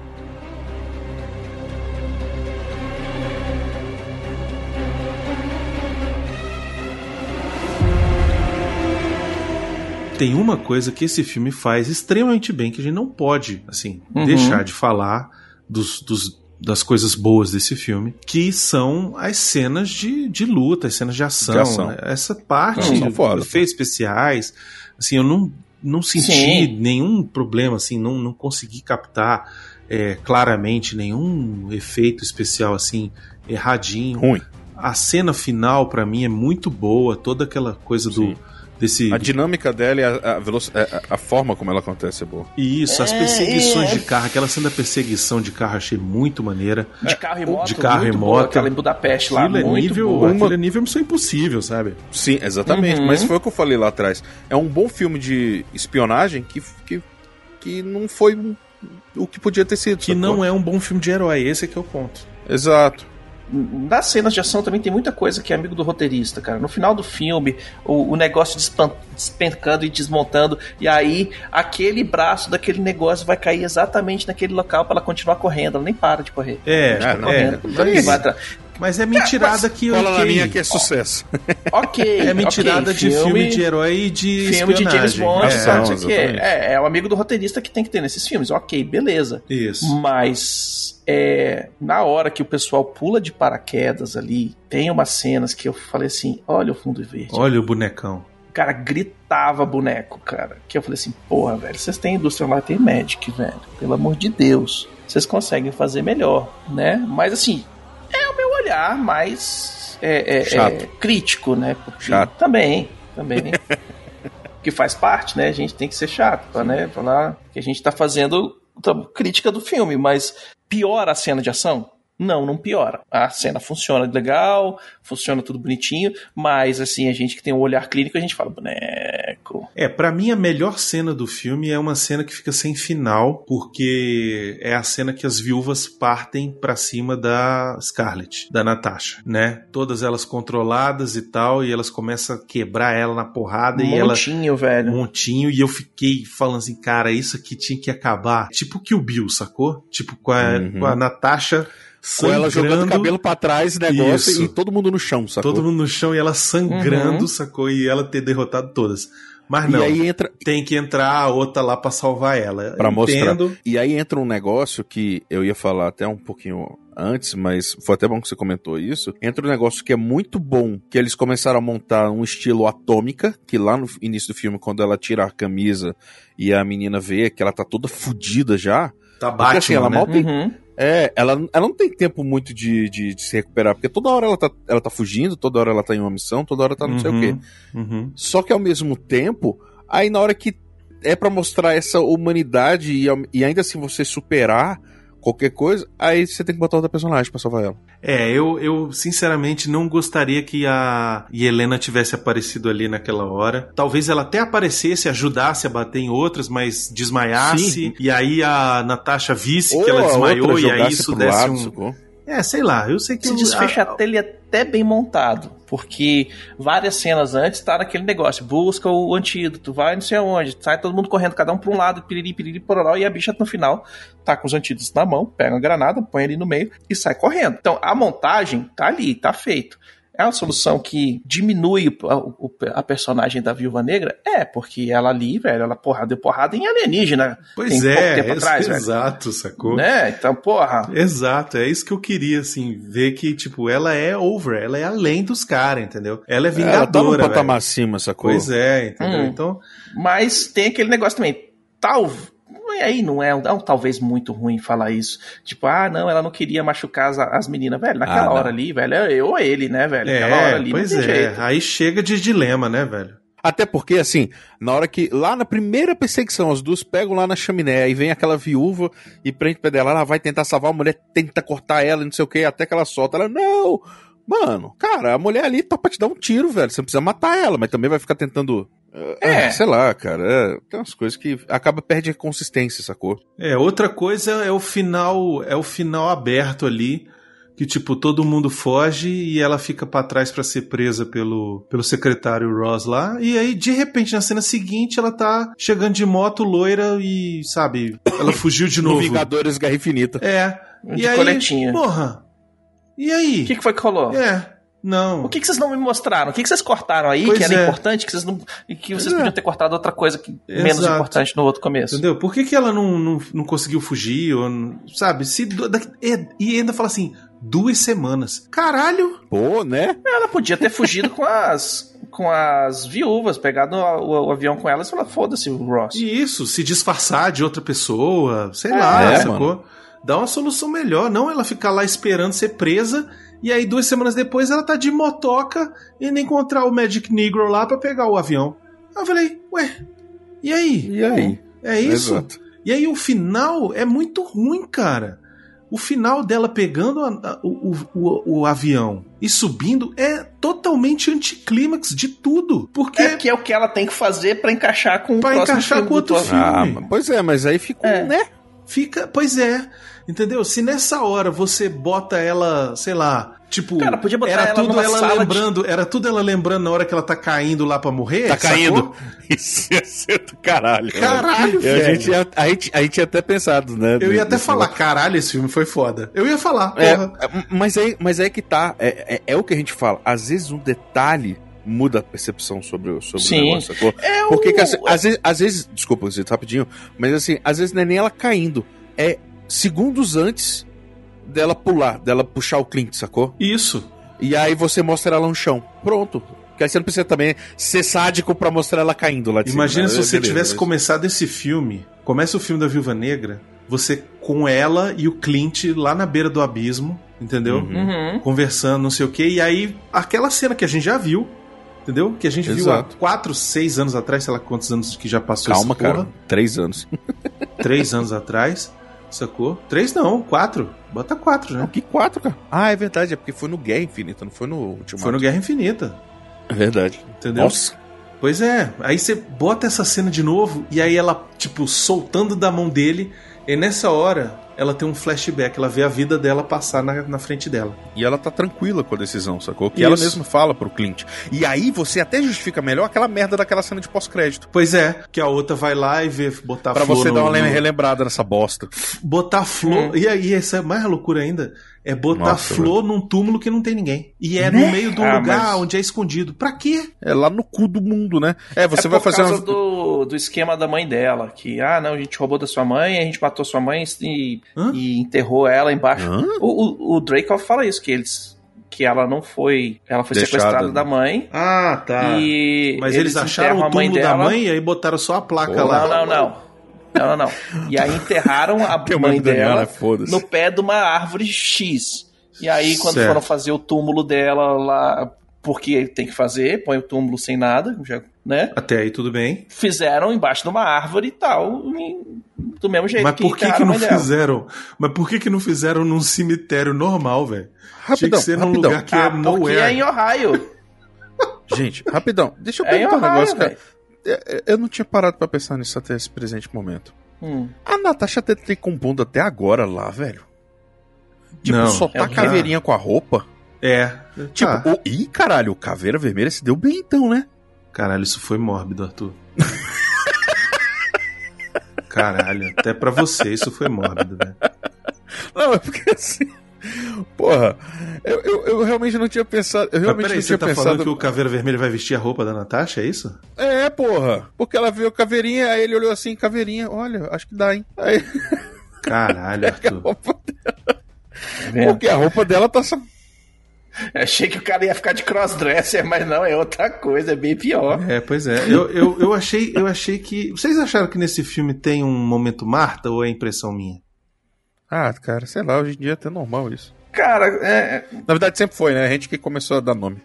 Speaker 3: Tem uma coisa que esse filme faz extremamente bem que a gente não pode, assim,
Speaker 2: Uhum.
Speaker 3: deixar de falar dos, dos- das coisas boas desse filme, que são as cenas de, de luta, as cenas de ação.
Speaker 4: De ação.
Speaker 3: né? Essa parte,
Speaker 4: Não, foda.
Speaker 3: efeitos especiais, assim, eu não, não senti
Speaker 2: Sim.
Speaker 3: nenhum problema, assim, não, não consegui captar é, claramente nenhum efeito especial, assim, erradinho.
Speaker 4: Ruim.
Speaker 3: A cena final, pra mim, é muito boa, toda aquela coisa do... Desse,
Speaker 4: A dinâmica dela e a, a, veloci- a- a- a forma como ela acontece é boa.
Speaker 3: Isso, as
Speaker 2: É,
Speaker 3: perseguições
Speaker 2: é.
Speaker 3: de carro, aquela cena da perseguição de carro achei muito maneira.
Speaker 2: De carro e moto,
Speaker 3: de carro
Speaker 2: muito
Speaker 3: e
Speaker 2: boa,
Speaker 3: moto.
Speaker 2: aquela em Budapeste lá,
Speaker 3: Aquilo é
Speaker 2: muito
Speaker 3: nível,
Speaker 2: boa.
Speaker 3: aquilo é nível Missão Impossível, sabe?
Speaker 4: Sim, exatamente.
Speaker 2: Uhum.
Speaker 4: Mas foi o que eu falei lá atrás. É um bom filme de espionagem que, que, que não foi o que podia ter sido.
Speaker 3: Que não é um bom filme de herói, esse é que é o ponto.
Speaker 4: Exato.
Speaker 2: Nas cenas de ação também tem muita coisa que é amigo do roteirista, cara. No final do filme, o, o negócio despencando e desmontando, e aí aquele braço daquele negócio vai cair exatamente naquele local pra ela continuar correndo. Ela nem para de correr.
Speaker 3: É,
Speaker 2: Continua
Speaker 3: é,
Speaker 2: correndo.
Speaker 3: mas-
Speaker 2: Vai atrás.
Speaker 3: Mas é mentirada que
Speaker 4: Cola na minha que é sucesso.
Speaker 2: Ok.
Speaker 3: É mentirada
Speaker 2: ok,
Speaker 3: de filme de herói e de
Speaker 2: Filme de James
Speaker 3: espionagem.
Speaker 2: Bond,
Speaker 3: É,
Speaker 2: sabe?
Speaker 4: não,
Speaker 2: é, é, é o amigo do roteirista que tem que ter nesses filmes. Ok, beleza.
Speaker 3: Isso.
Speaker 2: Mas é, na hora que o pessoal pula de paraquedas ali, tem umas cenas que eu falei assim: olha o fundo verde.
Speaker 3: Olha o bonecão.
Speaker 2: O cara gritava boneco, cara. Que eu falei assim: porra, velho, vocês têm indústria lá, tem Magic, velho. Pelo amor de Deus. Vocês conseguem fazer melhor, né? Mas assim, é olhar mais é, é, é, crítico, né? Porque
Speaker 4: Chato.
Speaker 2: Também, também. que faz parte, né? A gente tem que ser chato, pra, né? Falar que a gente tá fazendo crítica do filme, mas piora a cena de ação? Não, não piora. A cena funciona legal, funciona tudo bonitinho, mas assim, a gente que tem um olhar clínico, a gente fala, boneco.
Speaker 3: É, pra mim a melhor cena do filme é uma cena que fica sem final, porque é a cena que as viúvas partem pra cima da Scarlett, da Natasha, né? Todas elas controladas e tal, e elas começam a quebrar ela na porrada e ela
Speaker 2: Montinho, velho.
Speaker 3: um montinho e eu fiquei falando assim, cara, isso aqui tinha que acabar. Tipo que o Bill, sacou? Tipo com a,
Speaker 4: Uhum.
Speaker 3: com a Natasha
Speaker 4: Com ela jogando
Speaker 3: sangrando,
Speaker 4: cabelo pra trás, negócio,
Speaker 3: Isso.
Speaker 4: e todo mundo no chão, sacou?
Speaker 3: todo mundo no chão e ela sangrando,
Speaker 2: Uhum.
Speaker 3: sacou? E ela ter derrotado todas. Mas
Speaker 4: E
Speaker 3: não,
Speaker 4: aí entra,
Speaker 3: tem que entrar a outra lá pra salvar ela.
Speaker 4: Pra
Speaker 3: Eu
Speaker 4: mostrar. E aí entra um negócio que eu ia falar até um pouquinho antes, mas foi até bom que você comentou isso. Entra um negócio que é muito bom, que eles começaram a montar um estilo atômica, que lá no início do filme, quando ela tira a camisa e a menina vê que ela tá toda fodida já.
Speaker 3: Tá
Speaker 4: Porque assim, ela
Speaker 3: né?
Speaker 4: mal tem.
Speaker 2: Uhum.
Speaker 4: É, ela, ela não tem tempo muito de, de, de se recuperar, porque toda hora ela tá, ela tá fugindo, toda hora ela tá em uma missão, toda hora tá não sei o quê.
Speaker 3: Uhum.
Speaker 4: Só que ao mesmo tempo, aí na hora que é pra mostrar essa humanidade e, e ainda assim você superar qualquer coisa, aí você tem que botar outra personagem pra salvar ela.
Speaker 3: É, eu, eu sinceramente não gostaria que a Helena tivesse aparecido ali naquela hora. Talvez ela até aparecesse, ajudasse a bater em outras, mas desmaiasse.
Speaker 4: Sim.
Speaker 3: E aí a Natasha visse
Speaker 4: Ou
Speaker 3: que ela desmaiou e aí isso desse
Speaker 4: lado,
Speaker 3: um.
Speaker 4: sacou?
Speaker 3: É, sei lá, eu sei que
Speaker 2: Esse
Speaker 3: o-
Speaker 2: desfecho
Speaker 3: a-
Speaker 2: ele é até bem montado, porque várias cenas antes tá naquele negócio, busca o antídoto, vai não sei aonde, sai todo mundo correndo, cada um pra um lado, piriri, piriri, pororó, e a bicha no final tá com os antídotos na mão, pega uma granada, põe ali no meio e sai correndo. Então a montagem tá ali, tá feito. É uma solução que diminui a, o- a personagem da Viúva Negra? É, porque ela ali, velho, ela porra, deu porrada em alienígena.
Speaker 3: Pois
Speaker 2: tem pouco
Speaker 3: é,
Speaker 2: tempo
Speaker 3: ex-
Speaker 2: atrás, velho.
Speaker 3: exato, sacou?
Speaker 2: Né? Então, porra.
Speaker 3: Exato, é isso que eu queria, assim, ver que, tipo, ela é over, ela é além dos caras, entendeu? Ela é vingadora,
Speaker 4: ela tá num patamar acima, sacou?
Speaker 3: Pois é, entendeu?
Speaker 2: Hum.
Speaker 3: Então,
Speaker 2: Mas tem aquele negócio também. Tal. E aí não é, é um talvez muito ruim falar isso. Tipo, ah, não, ela não queria machucar as, as meninas, velho. Naquela
Speaker 4: Ah,
Speaker 2: hora ali, velho, é eu ou ele, né, velho? Naquela hora
Speaker 3: é,
Speaker 2: ali
Speaker 3: pois
Speaker 2: não
Speaker 3: é,
Speaker 2: jeito.
Speaker 3: aí chega de dilema, né, velho?
Speaker 4: Até porque, assim, na hora que. Lá na primeira perseguição, as duas pegam lá na chaminé e vem aquela viúva e prende o pé dela. Ela vai tentar salvar a mulher, tenta cortar ela, e não sei o que, até que ela solta. Ela, não! Mano, cara, a mulher ali tá pra te dar um tiro, velho. Você não precisa matar ela, mas também vai ficar tentando.
Speaker 2: É.
Speaker 4: ah, sei lá, cara. é, tem umas coisas que acaba perde a consistência, sacou?
Speaker 3: É, outra coisa é o final, é o final aberto ali, que tipo todo mundo foge e ela fica pra trás pra ser presa pelo, pelo secretário Ross lá, e aí de repente na cena seguinte ela tá chegando de moto loira e, sabe, ela fugiu de
Speaker 4: No
Speaker 3: novo.
Speaker 4: Vingadores Guerra Infinita.
Speaker 3: É.
Speaker 2: De
Speaker 3: e aí,
Speaker 2: coletinha.
Speaker 3: porra. E aí?
Speaker 2: O que, que foi que rolou?
Speaker 3: É. Não.
Speaker 2: O que, que vocês não me mostraram? O que, que vocês cortaram aí
Speaker 3: Pois
Speaker 2: que era
Speaker 3: é.
Speaker 2: importante, que vocês não. e que vocês
Speaker 3: É.
Speaker 2: podiam ter cortado outra coisa que menos importante no outro começo?
Speaker 3: Entendeu? Por que, que ela não, não, não conseguiu fugir? Ou, sabe? Se, e, e ainda fala assim, duas semanas. Caralho!
Speaker 4: Pô, né?
Speaker 2: Ela podia ter fugido com as. com as viúvas, pegado o, o- avião com elas e falar, foda-se o Ross.
Speaker 3: E isso, se disfarçar de outra pessoa, sei
Speaker 2: É,
Speaker 3: lá,
Speaker 4: é,
Speaker 3: sacou? Dá uma solução melhor, não ela ficar lá esperando ser presa e aí duas semanas depois ela tá de motoca indo encontrar o Magic Negro lá pra pegar o avião. Aí eu falei, ué, e aí?
Speaker 4: E aí?
Speaker 3: É isso?
Speaker 4: Exato.
Speaker 3: E aí o final é muito ruim, cara. O final dela pegando a- a- o, o- o- avião e subindo é totalmente anticlímax de tudo. Porque
Speaker 2: É que é o que ela tem que fazer pra encaixar com o
Speaker 3: Pra
Speaker 2: próximo
Speaker 3: encaixar
Speaker 2: filme
Speaker 3: com outro
Speaker 2: Thor.
Speaker 3: filme.
Speaker 4: Ah, pois é, mas aí ficou,
Speaker 2: É.
Speaker 4: né?
Speaker 3: fica. Pois é. Entendeu? Se nessa hora você bota ela, sei lá, tipo.
Speaker 2: Cara, podia botar
Speaker 3: era
Speaker 2: ela
Speaker 3: tudo ela
Speaker 2: sala de-
Speaker 3: lembrando. Era tudo ela lembrando na hora que ela tá caindo lá pra morrer.
Speaker 4: Tá
Speaker 3: sacou?
Speaker 4: caindo. Isso ia ser do caralho.
Speaker 3: Caralho,
Speaker 4: velho. A gente, ia, a, gente, a gente ia até pensado, né?
Speaker 3: Eu ia até falar,
Speaker 4: negócio.
Speaker 3: caralho, esse filme foi foda. Eu ia falar,
Speaker 4: É,
Speaker 3: porra.
Speaker 4: é, mas, aí, mas aí que tá. É, é, é o que a gente fala. Às vezes um detalhe muda a percepção sobre, o- sobre
Speaker 2: Sim.
Speaker 4: o negócio, sacou?
Speaker 2: É
Speaker 4: Porque
Speaker 2: o-
Speaker 4: que, assim, às, vezes, às vezes. Desculpa, Zito, rapidinho. Mas assim, às vezes não é nem ela caindo. É segundos antes dela pular, dela puxar o Clint, sacou?
Speaker 3: Isso.
Speaker 4: E aí você mostra ela no chão. Pronto. Que aí você não precisa também ser sádico pra mostrar ela caindo lá de
Speaker 3: Imagina
Speaker 4: cima.
Speaker 3: se
Speaker 4: né?
Speaker 3: você
Speaker 4: Beleza,
Speaker 3: tivesse
Speaker 4: mas-
Speaker 3: começado esse filme. Começa o filme da Viúva Negra, você com ela e o Clint lá na beira do abismo, entendeu?
Speaker 2: Uhum.
Speaker 3: Conversando, não sei o que. E aí, aquela cena que a gente já viu, entendeu? Que a gente viu há
Speaker 4: Exato.
Speaker 3: 4, 6 anos atrás, sei lá quantos anos que já passou
Speaker 4: Calma,
Speaker 3: essa porra.
Speaker 4: cara. Três anos.
Speaker 3: 3 anos atrás, sacou? 3 não, 4. Bota 4, né?
Speaker 4: Que quatro, cara? Ah, é verdade. É porque foi no Guerra Infinita, não foi no último.
Speaker 3: Foi no Guerra Infinita,
Speaker 4: É verdade.
Speaker 3: entendeu?
Speaker 4: Nossa.
Speaker 3: Pois é, aí você bota essa cena de novo e aí ela, tipo, soltando da mão dele, e nessa hora ela tem um flashback, ela vê a vida dela passar na, na frente dela.
Speaker 4: E ela tá tranquila com a decisão, sacou? Que
Speaker 3: Isso.
Speaker 4: ela mesma fala pro Clint. E aí você até justifica melhor aquela merda daquela cena de pós-crédito.
Speaker 3: Pois é, que a outra vai lá e vê botar
Speaker 4: Pra
Speaker 3: flor
Speaker 4: você
Speaker 3: no-
Speaker 4: dar uma
Speaker 3: no-
Speaker 4: relembrada nessa bosta.
Speaker 3: botar flor. E aí, essa é mais loucura ainda. É botar
Speaker 4: Nossa,
Speaker 3: flor num túmulo que não tem ninguém. E é
Speaker 2: Né?
Speaker 3: no meio de um
Speaker 2: Ah,
Speaker 3: lugar
Speaker 2: mas-
Speaker 3: onde é escondido. Pra quê?
Speaker 4: É lá no cu do mundo, né? É, você
Speaker 2: é
Speaker 4: vai
Speaker 2: por
Speaker 4: fazer
Speaker 2: causa
Speaker 4: uma...
Speaker 2: do, do esquema da mãe dela, que, ah, não, a gente roubou da sua mãe, a gente matou sua mãe e, e enterrou ela embaixo. O, o, o fala isso, que eles que ela não foi, ela foi
Speaker 4: Deixada,
Speaker 2: sequestrada
Speaker 4: né?
Speaker 2: da mãe
Speaker 3: Ah, tá.
Speaker 2: e
Speaker 3: Mas eles, acharam
Speaker 2: enterram
Speaker 3: o
Speaker 2: a mãe
Speaker 3: túmulo da
Speaker 2: dela.
Speaker 3: mãe e aí botaram só a placa
Speaker 4: Pô,
Speaker 3: lá.
Speaker 2: Não, não, não. Não, não, não. E aí enterraram a
Speaker 4: Que
Speaker 2: mãe
Speaker 4: Daniela,
Speaker 2: dela
Speaker 4: foda-se.
Speaker 2: no pé de uma árvore X. E aí, quando
Speaker 3: Certo.
Speaker 2: foram fazer o túmulo dela lá porque tem que fazer, põe o túmulo sem nada, já, né?
Speaker 3: Até aí tudo bem.
Speaker 2: Fizeram embaixo de uma árvore e tal, e- do mesmo jeito
Speaker 3: Mas por que, que não fizeram? Mas por que, que não fizeram num cemitério normal, velho? Tinha que
Speaker 4: Rapidão,
Speaker 3: ser num
Speaker 4: rapidão.
Speaker 3: lugar que
Speaker 2: Ah,
Speaker 3: é
Speaker 2: porque
Speaker 3: nowhere.
Speaker 2: é em Ohio.
Speaker 4: Gente, rapidão. Deixa eu
Speaker 2: É
Speaker 4: perguntar um negócio, cara.
Speaker 2: Velho.
Speaker 4: É, Eu não tinha parado pra pensar nisso até esse presente momento.
Speaker 2: Hum.
Speaker 4: A Natasha até tem compondo até agora lá, velho. Tipo,
Speaker 3: Não,
Speaker 4: só
Speaker 2: é
Speaker 4: tá
Speaker 2: quê?
Speaker 4: caveirinha com a roupa.
Speaker 3: É.
Speaker 4: Tipo,
Speaker 3: Tá.
Speaker 4: o... ih, caralho, o Caveira Vermelha se deu bem então, né?
Speaker 3: Caralho, isso foi mórbido, Arthur. Caralho, até pra você isso foi mórbido, velho.
Speaker 4: Não, é porque assim. Porra, eu, eu, eu realmente não tinha pensado. Eu
Speaker 3: Mas
Speaker 4: realmente
Speaker 3: peraí,
Speaker 4: não
Speaker 3: você
Speaker 4: tinha
Speaker 3: tá
Speaker 4: pensado.
Speaker 3: falando que o Caveira Vermelha vai vestir a roupa da Natasha, é isso?
Speaker 4: É, porra. Porque ela viu Caveirinha, aí ele olhou assim, Caveirinha, olha, acho que dá, hein? Aí
Speaker 3: Caralho,
Speaker 4: a
Speaker 3: Arthur.
Speaker 4: roupa dela.
Speaker 2: Tá?
Speaker 4: Porque a roupa dela tá. só-
Speaker 2: Achei que o cara ia ficar de crossdresser, mas não, é outra coisa, é bem pior.
Speaker 3: É, pois é. Eu, eu, eu, achei, eu achei que. Vocês acharam que nesse filme tem um momento Marta ou é impressão minha?
Speaker 4: Ah, cara, sei lá, hoje em dia é até normal isso.
Speaker 2: Cara, é.
Speaker 4: Na verdade sempre foi, né? A gente que começou a dar nome.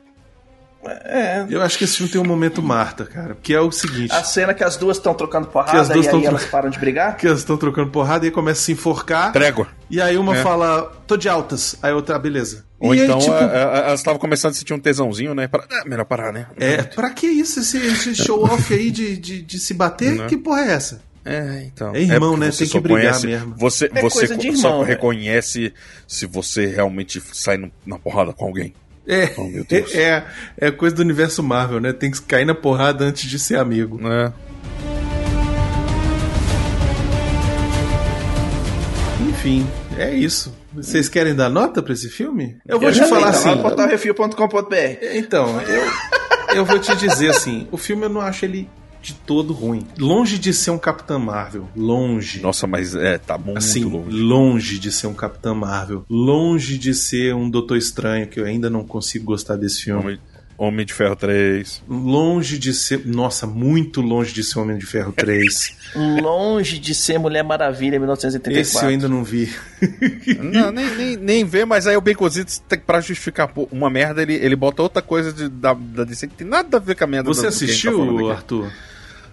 Speaker 2: é
Speaker 3: Eu acho que esse filme tem um momento Marta, cara. Que é o seguinte:
Speaker 2: a cena que as duas estão trocando
Speaker 3: Que
Speaker 2: porrada
Speaker 3: as duas
Speaker 2: e aí
Speaker 3: tro-
Speaker 2: elas param de brigar.
Speaker 3: que elas estão trocando porrada e aí começa a se enforcar.
Speaker 4: Trégua.
Speaker 3: E aí uma
Speaker 4: É.
Speaker 3: fala, tô de altas. Aí a outra, ah, beleza.
Speaker 4: Ou
Speaker 3: e
Speaker 4: então
Speaker 3: aí, tipo,
Speaker 4: a- a- elas estavam começando a sentir um tesãozinho, né? Para... É, melhor parar, né?
Speaker 3: é, pra que isso, esse, esse show-off aí de, de, de se bater?
Speaker 4: Né?
Speaker 3: Que porra é essa?
Speaker 4: É, então.
Speaker 3: É irmão,
Speaker 4: porque
Speaker 3: né?
Speaker 4: você
Speaker 3: Tem que brigar
Speaker 4: conhece-
Speaker 3: mesmo.
Speaker 4: Você,
Speaker 2: É
Speaker 4: você
Speaker 2: coisa de
Speaker 4: co- só
Speaker 2: irmão, né?
Speaker 4: reconhece se você realmente sai no- na porrada com alguém.
Speaker 3: É,
Speaker 4: Oh, meu Deus.
Speaker 3: é, é coisa do universo Marvel, né? Tem que cair na porrada antes de ser amigo.
Speaker 4: Né?
Speaker 3: Enfim, é isso. Vocês querem dar nota pra esse filme? Eu vou te
Speaker 2: já
Speaker 3: falar
Speaker 2: sei,
Speaker 3: assim.
Speaker 2: portalrefil.com.br.
Speaker 3: Então, eu, eu vou te dizer assim: o filme eu não acho ele de todo ruim. Longe de ser um Capitão Marvel. Longe.
Speaker 4: Nossa, mas é, tá muito
Speaker 3: assim,
Speaker 4: longe.
Speaker 3: longe de ser um Capitão Marvel. Longe de ser um Doutor Estranho, que eu ainda não consigo gostar desse filme.
Speaker 4: Homem, Homem de Ferro 3.
Speaker 3: Longe de ser. Nossa, muito longe de ser Homem de Ferro 3.
Speaker 2: Longe de ser Mulher Maravilha 1934.
Speaker 3: Esse eu ainda não vi.
Speaker 4: Não, nem, nem, nem vê, mas aí o Baconzitos, tem- pra justificar pô, uma merda, ele, ele bota outra coisa de, da, da DC que tem nada a ver com a merda
Speaker 3: Você
Speaker 4: da- tá
Speaker 3: assistiu,
Speaker 4: aqui.
Speaker 3: Arthur?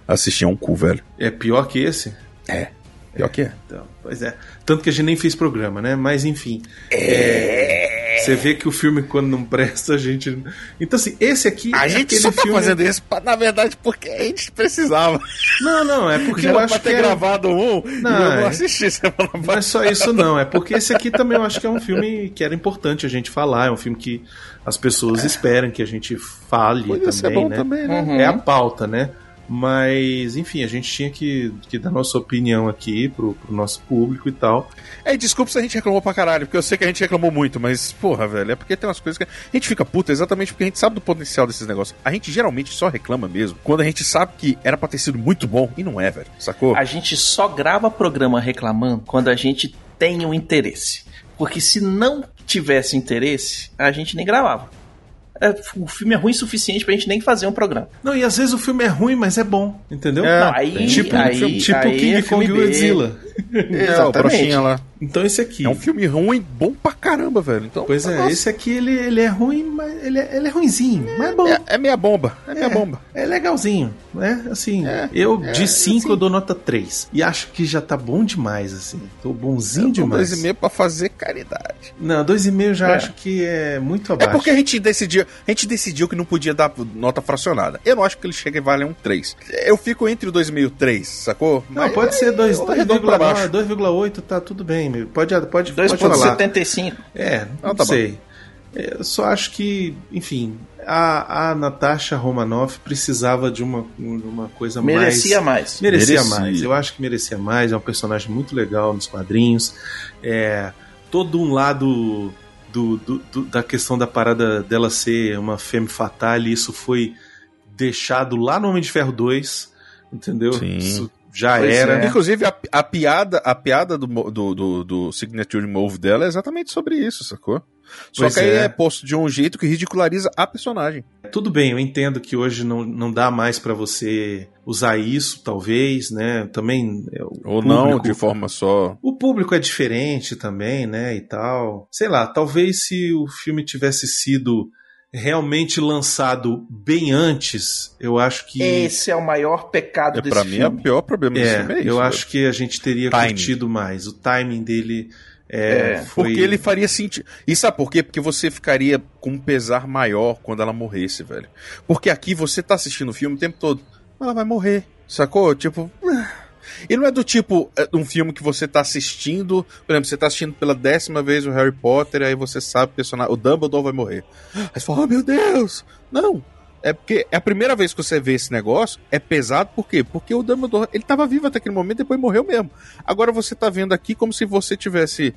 Speaker 4: Assisti é um cu, velho.
Speaker 3: É pior que esse?
Speaker 4: É. Pior que é.
Speaker 3: Então, pois é. Tanto que a gente nem fez programa, né? Mas enfim. É, Você vê que o filme, quando não presta, a gente. Então, assim, esse aqui.
Speaker 4: A
Speaker 3: é
Speaker 4: gente
Speaker 3: aquele
Speaker 4: só tá
Speaker 3: filme...
Speaker 4: fazendo isso, pra- na verdade, porque a gente precisava.
Speaker 3: Não, não, é porque
Speaker 4: Já
Speaker 3: eu acho
Speaker 4: pra
Speaker 3: que.
Speaker 4: ter
Speaker 3: era-
Speaker 4: gravado um e
Speaker 3: Não,
Speaker 4: eu não
Speaker 3: é-
Speaker 4: assisti semana
Speaker 3: Não é só isso, não. É porque esse aqui também eu acho que é um filme que era importante a gente falar. É um filme que as pessoas esperam que a gente fale também, né?
Speaker 4: também, né?
Speaker 2: Uhum.
Speaker 3: É a pauta, né? Mas, enfim, a gente tinha que, que dar nossa opinião aqui pro, pro nosso público e tal.
Speaker 4: É, desculpa se a gente reclamou pra caralho, porque eu sei que a gente reclamou muito, mas, porra, velho, é porque tem umas coisas que. A gente fica puta exatamente porque a gente sabe do potencial desses negócios. A gente geralmente só reclama mesmo quando a gente sabe que era pra ter sido muito bom e não é, velho. Sacou?
Speaker 2: A gente só grava programa reclamando quando a gente tem um interesse. Porque se não tivesse interesse, a gente nem gravava. É, o filme é ruim o suficiente pra gente nem fazer um programa.
Speaker 3: Não, e às vezes o filme é ruim, mas é bom, entendeu?
Speaker 4: É,
Speaker 2: Não, aí,
Speaker 3: tipo
Speaker 2: aí,
Speaker 3: tipo
Speaker 2: aí
Speaker 3: King
Speaker 2: é
Speaker 3: Kong. Godzilla.
Speaker 4: É, o broxinha lá.
Speaker 3: Então esse aqui.
Speaker 4: É um filme ruim, bom pra caramba, velho. Então,
Speaker 3: Pois é,
Speaker 4: nossa,
Speaker 3: esse aqui ele, ele é ruim, mas ele é, ele é ruinzinho, mas é bom.
Speaker 4: é, é meia bomba. É meia bomba.
Speaker 3: É legalzinho, né? Assim,
Speaker 4: É,
Speaker 3: eu
Speaker 4: é,
Speaker 3: de 5
Speaker 4: assim.
Speaker 3: eu dou nota 3. E acho que já tá bom demais, assim. Tô bonzinho
Speaker 4: Um
Speaker 3: demais.
Speaker 4: dois e meio pra fazer caridade.
Speaker 3: Não, 2,5 eu já
Speaker 2: É.
Speaker 3: acho que é muito
Speaker 4: É
Speaker 3: abaixo.
Speaker 4: porque a gente decidiu, a gente decidiu que não podia dar nota fracionada. Eu não acho que ele chega e vale um 3. Eu fico entre o 2,5 e o 3, sacou?
Speaker 3: Não,
Speaker 4: Mas
Speaker 3: pode ser dois-
Speaker 4: eu arredondo pra
Speaker 3: 2,9,
Speaker 4: baixo.
Speaker 3: 2,8, tá tudo bem. Meu. Pode, pode, pode falar.
Speaker 2: 2.75.
Speaker 3: É, não
Speaker 4: Ah, tá bom.
Speaker 3: sei. É, Eu só acho que, enfim, a, a Natasha Romanoff precisava de uma, uma coisa
Speaker 2: Merecia
Speaker 3: mais.
Speaker 2: mais.
Speaker 3: Merecia,
Speaker 4: Merecia.
Speaker 3: mais. Eu acho que merecia mais. É um personagem muito legal nos quadrinhos. É, todo um lado do, do- do- da questão da parada dela ser uma femme fatale, isso foi deixado lá no Homem de Ferro 2. Entendeu?
Speaker 4: Sim.
Speaker 3: Isso já
Speaker 2: Pois
Speaker 3: era.
Speaker 2: é.
Speaker 4: Inclusive, a, a piada, a piada do, do, do, do Signature Move dela é exatamente sobre isso, sacou? Só
Speaker 3: Pois
Speaker 4: que aí
Speaker 3: é.
Speaker 4: é posto de um jeito que ridiculariza a personagem.
Speaker 3: Tudo bem, eu entendo que hoje não, não dá mais pra você usar isso, talvez, né? Também é, o
Speaker 4: Ou não,
Speaker 3: público-
Speaker 4: de forma só.
Speaker 3: O público é diferente também, né? E tal. Sei lá, talvez se o filme tivesse sido realmente lançado bem antes, eu acho que.
Speaker 2: Esse é o maior pecado
Speaker 4: É,
Speaker 2: desse
Speaker 4: pra mim, é
Speaker 2: filme.
Speaker 4: o pior problema desse
Speaker 3: É,
Speaker 4: filme é isso.
Speaker 3: eu
Speaker 4: velho.
Speaker 3: acho que a gente teria
Speaker 4: Timing.
Speaker 3: curtido mais. O timing dele é,
Speaker 2: É,
Speaker 3: foi...
Speaker 4: Porque ele faria sentido. E sabe por quê? Porque você ficaria com um pesar maior quando ela morresse, velho. Porque aqui você tá assistindo o filme o tempo todo. Ela vai morrer. Sacou? Tipo. E não é do tipo é, um filme que você tá assistindo. Por exemplo, você tá assistindo pela décima vez o Harry Potter, aí você sabe o personagem. O Dumbledore vai morrer. Aí você fala, oh meu Deus! Não! É porque é a primeira vez que você vê esse negócio, é pesado, por quê? Porque o Dumbledore, ele tava vivo até aquele momento, depois morreu mesmo. Agora você tá vendo aqui como se você tivesse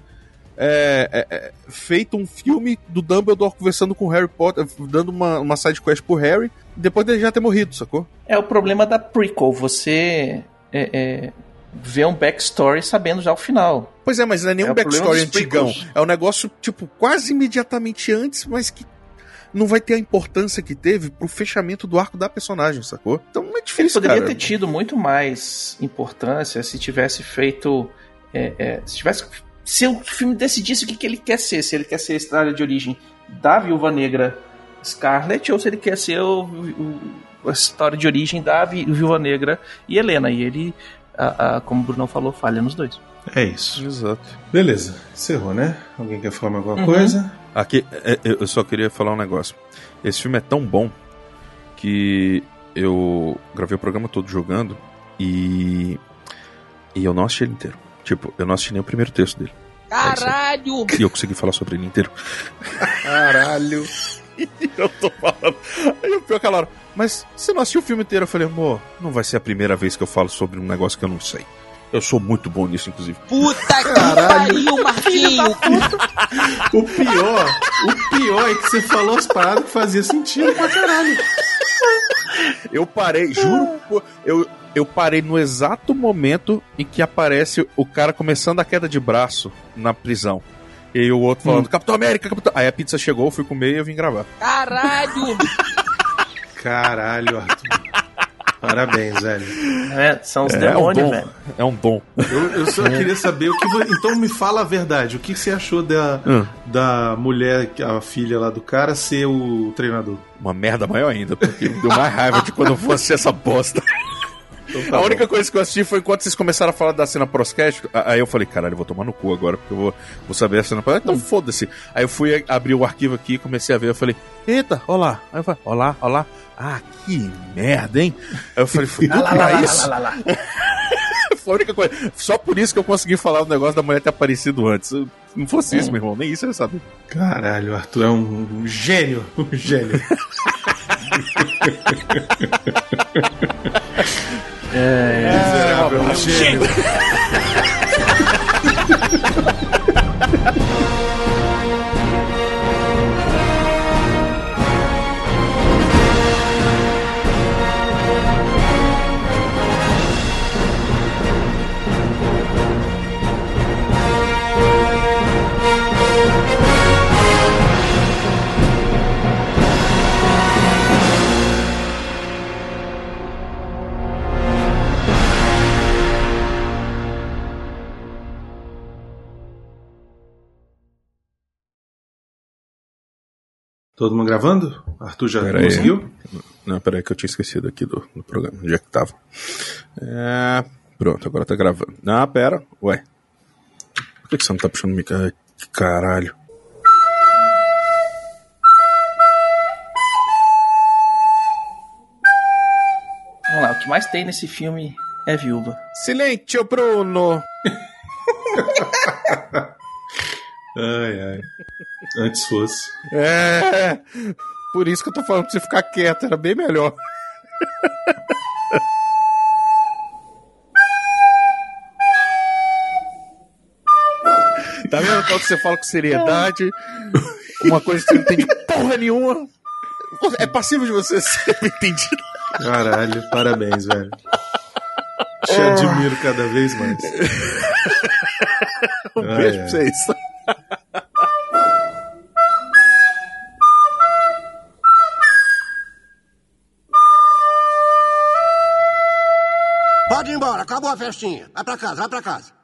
Speaker 4: é, é, é, feito um filme do Dumbledore conversando com Harry Potter, dando uma, uma side quest pro Harry, depois dele já ter morrido, sacou?
Speaker 2: É o problema da prequel. Você é, é, vê um backstory sabendo já o final.
Speaker 4: Pois é, mas não é nem
Speaker 2: É
Speaker 4: um backstory antigão. É um negócio, tipo, quase imediatamente antes, mas que não vai ter a importância que teve pro fechamento do arco da personagem, sacou? Então é
Speaker 2: Ele
Speaker 4: difícil,
Speaker 2: poderia
Speaker 4: cara.
Speaker 2: ter tido muito mais importância se tivesse feito. é, é, se tivesse. Se o filme decidisse o que, que ele quer ser, se ele quer ser a história de origem da Viúva Negra Scarlet ou se ele quer ser o- o- a história de origem da Vi- Viúva Negra e Helena. E ele, a- a- como o Brunão falou, falha nos dois.
Speaker 3: É isso.
Speaker 4: Exato.
Speaker 3: Beleza, encerrou, né? Alguém quer falar mais alguma
Speaker 2: Uhum.
Speaker 3: coisa?
Speaker 4: Aqui, é, é, eu só queria falar um negócio. Esse filme é tão bom que eu gravei o programa todo jogando e. E eu não assisti ele inteiro. Tipo, eu não assisti nem o primeiro texto dele.
Speaker 10: Caralho!
Speaker 4: E eu consegui falar sobre ele inteiro.
Speaker 3: Caralho.
Speaker 4: eu tô falando. Aí o pior é aquela hora. Mas você não assistiu o filme inteiro? Eu falei, amor, não vai ser a primeira vez que eu falo sobre um negócio que eu não sei. Eu sou muito bom nisso, inclusive.
Speaker 10: Puta que pariu, Marquinho!
Speaker 3: O pior, o pior é que você falou as paradas que fazia sentido pra caralho.
Speaker 4: Eu parei, juro, eu, eu parei no exato momento em que aparece o cara começando a queda de braço na prisão. E aí o outro falando, Capitão América, Capitão. Aí a pizza chegou, eu fui comer e eu vim gravar.
Speaker 10: Caralho!
Speaker 3: Caralho, Arthur. Parabéns, velho.
Speaker 2: É, são os
Speaker 4: É um
Speaker 2: demônios,
Speaker 4: dom.
Speaker 2: velho.
Speaker 4: É um dom.
Speaker 3: Eu, eu só queria saber o que. Então me fala a verdade. O que você achou da,
Speaker 4: Hum.
Speaker 3: da mulher, a filha lá do cara, ser o treinador?
Speaker 4: Uma merda maior ainda, porque me deu mais raiva de quando eu fosse essa bosta.
Speaker 3: Tá
Speaker 4: a única coisa que eu assisti foi quando vocês começaram a falar da cena prosquete. Aí eu falei, caralho, eu vou tomar no cu agora, porque eu vou, vou saber a cena prosquete. Então foda-se. Aí eu fui abrir o arquivo aqui, comecei a ver. Eu falei, eita, olá. Aí eu falei, olá, olá. Ah, que merda, hein? Aí eu falei, foi tudo pra isso? Foi a única coisa. Só por isso que eu consegui falar o negócio da mulher ter aparecido antes. Não fosse isso, meu irmão, nem isso eu ia saber.
Speaker 3: Caralho, Arthur é um, um gênio. Um gênio. Miserável, um gênio. Todo mundo gravando? Arthur já
Speaker 4: Pera aí.
Speaker 3: conseguiu?
Speaker 4: Não, peraí que eu tinha esquecido aqui do, do programa, onde é que tava. É, pronto, agora tá gravando. Ah, pera, ué. Por que, que você não tá puxando o microfone? Que caralho.
Speaker 2: Vamos lá, o que mais tem nesse filme é viúva.
Speaker 4: Silêncio, Bruno!
Speaker 3: Ai, ai. Antes fosse.
Speaker 4: É, por isso que eu tô falando pra você ficar quieto, era bem melhor. Tá vendo quando você fala com seriedade? Uma coisa que você não entende porra nenhuma. É passível de você ser entendido.
Speaker 3: Caralho, parabéns, velho. Te admiro cada vez mais.
Speaker 4: Um
Speaker 3: Ai,
Speaker 4: beijo
Speaker 3: ai.
Speaker 4: pra vocês.
Speaker 11: Festinha. Vai pra casa, vai pra casa.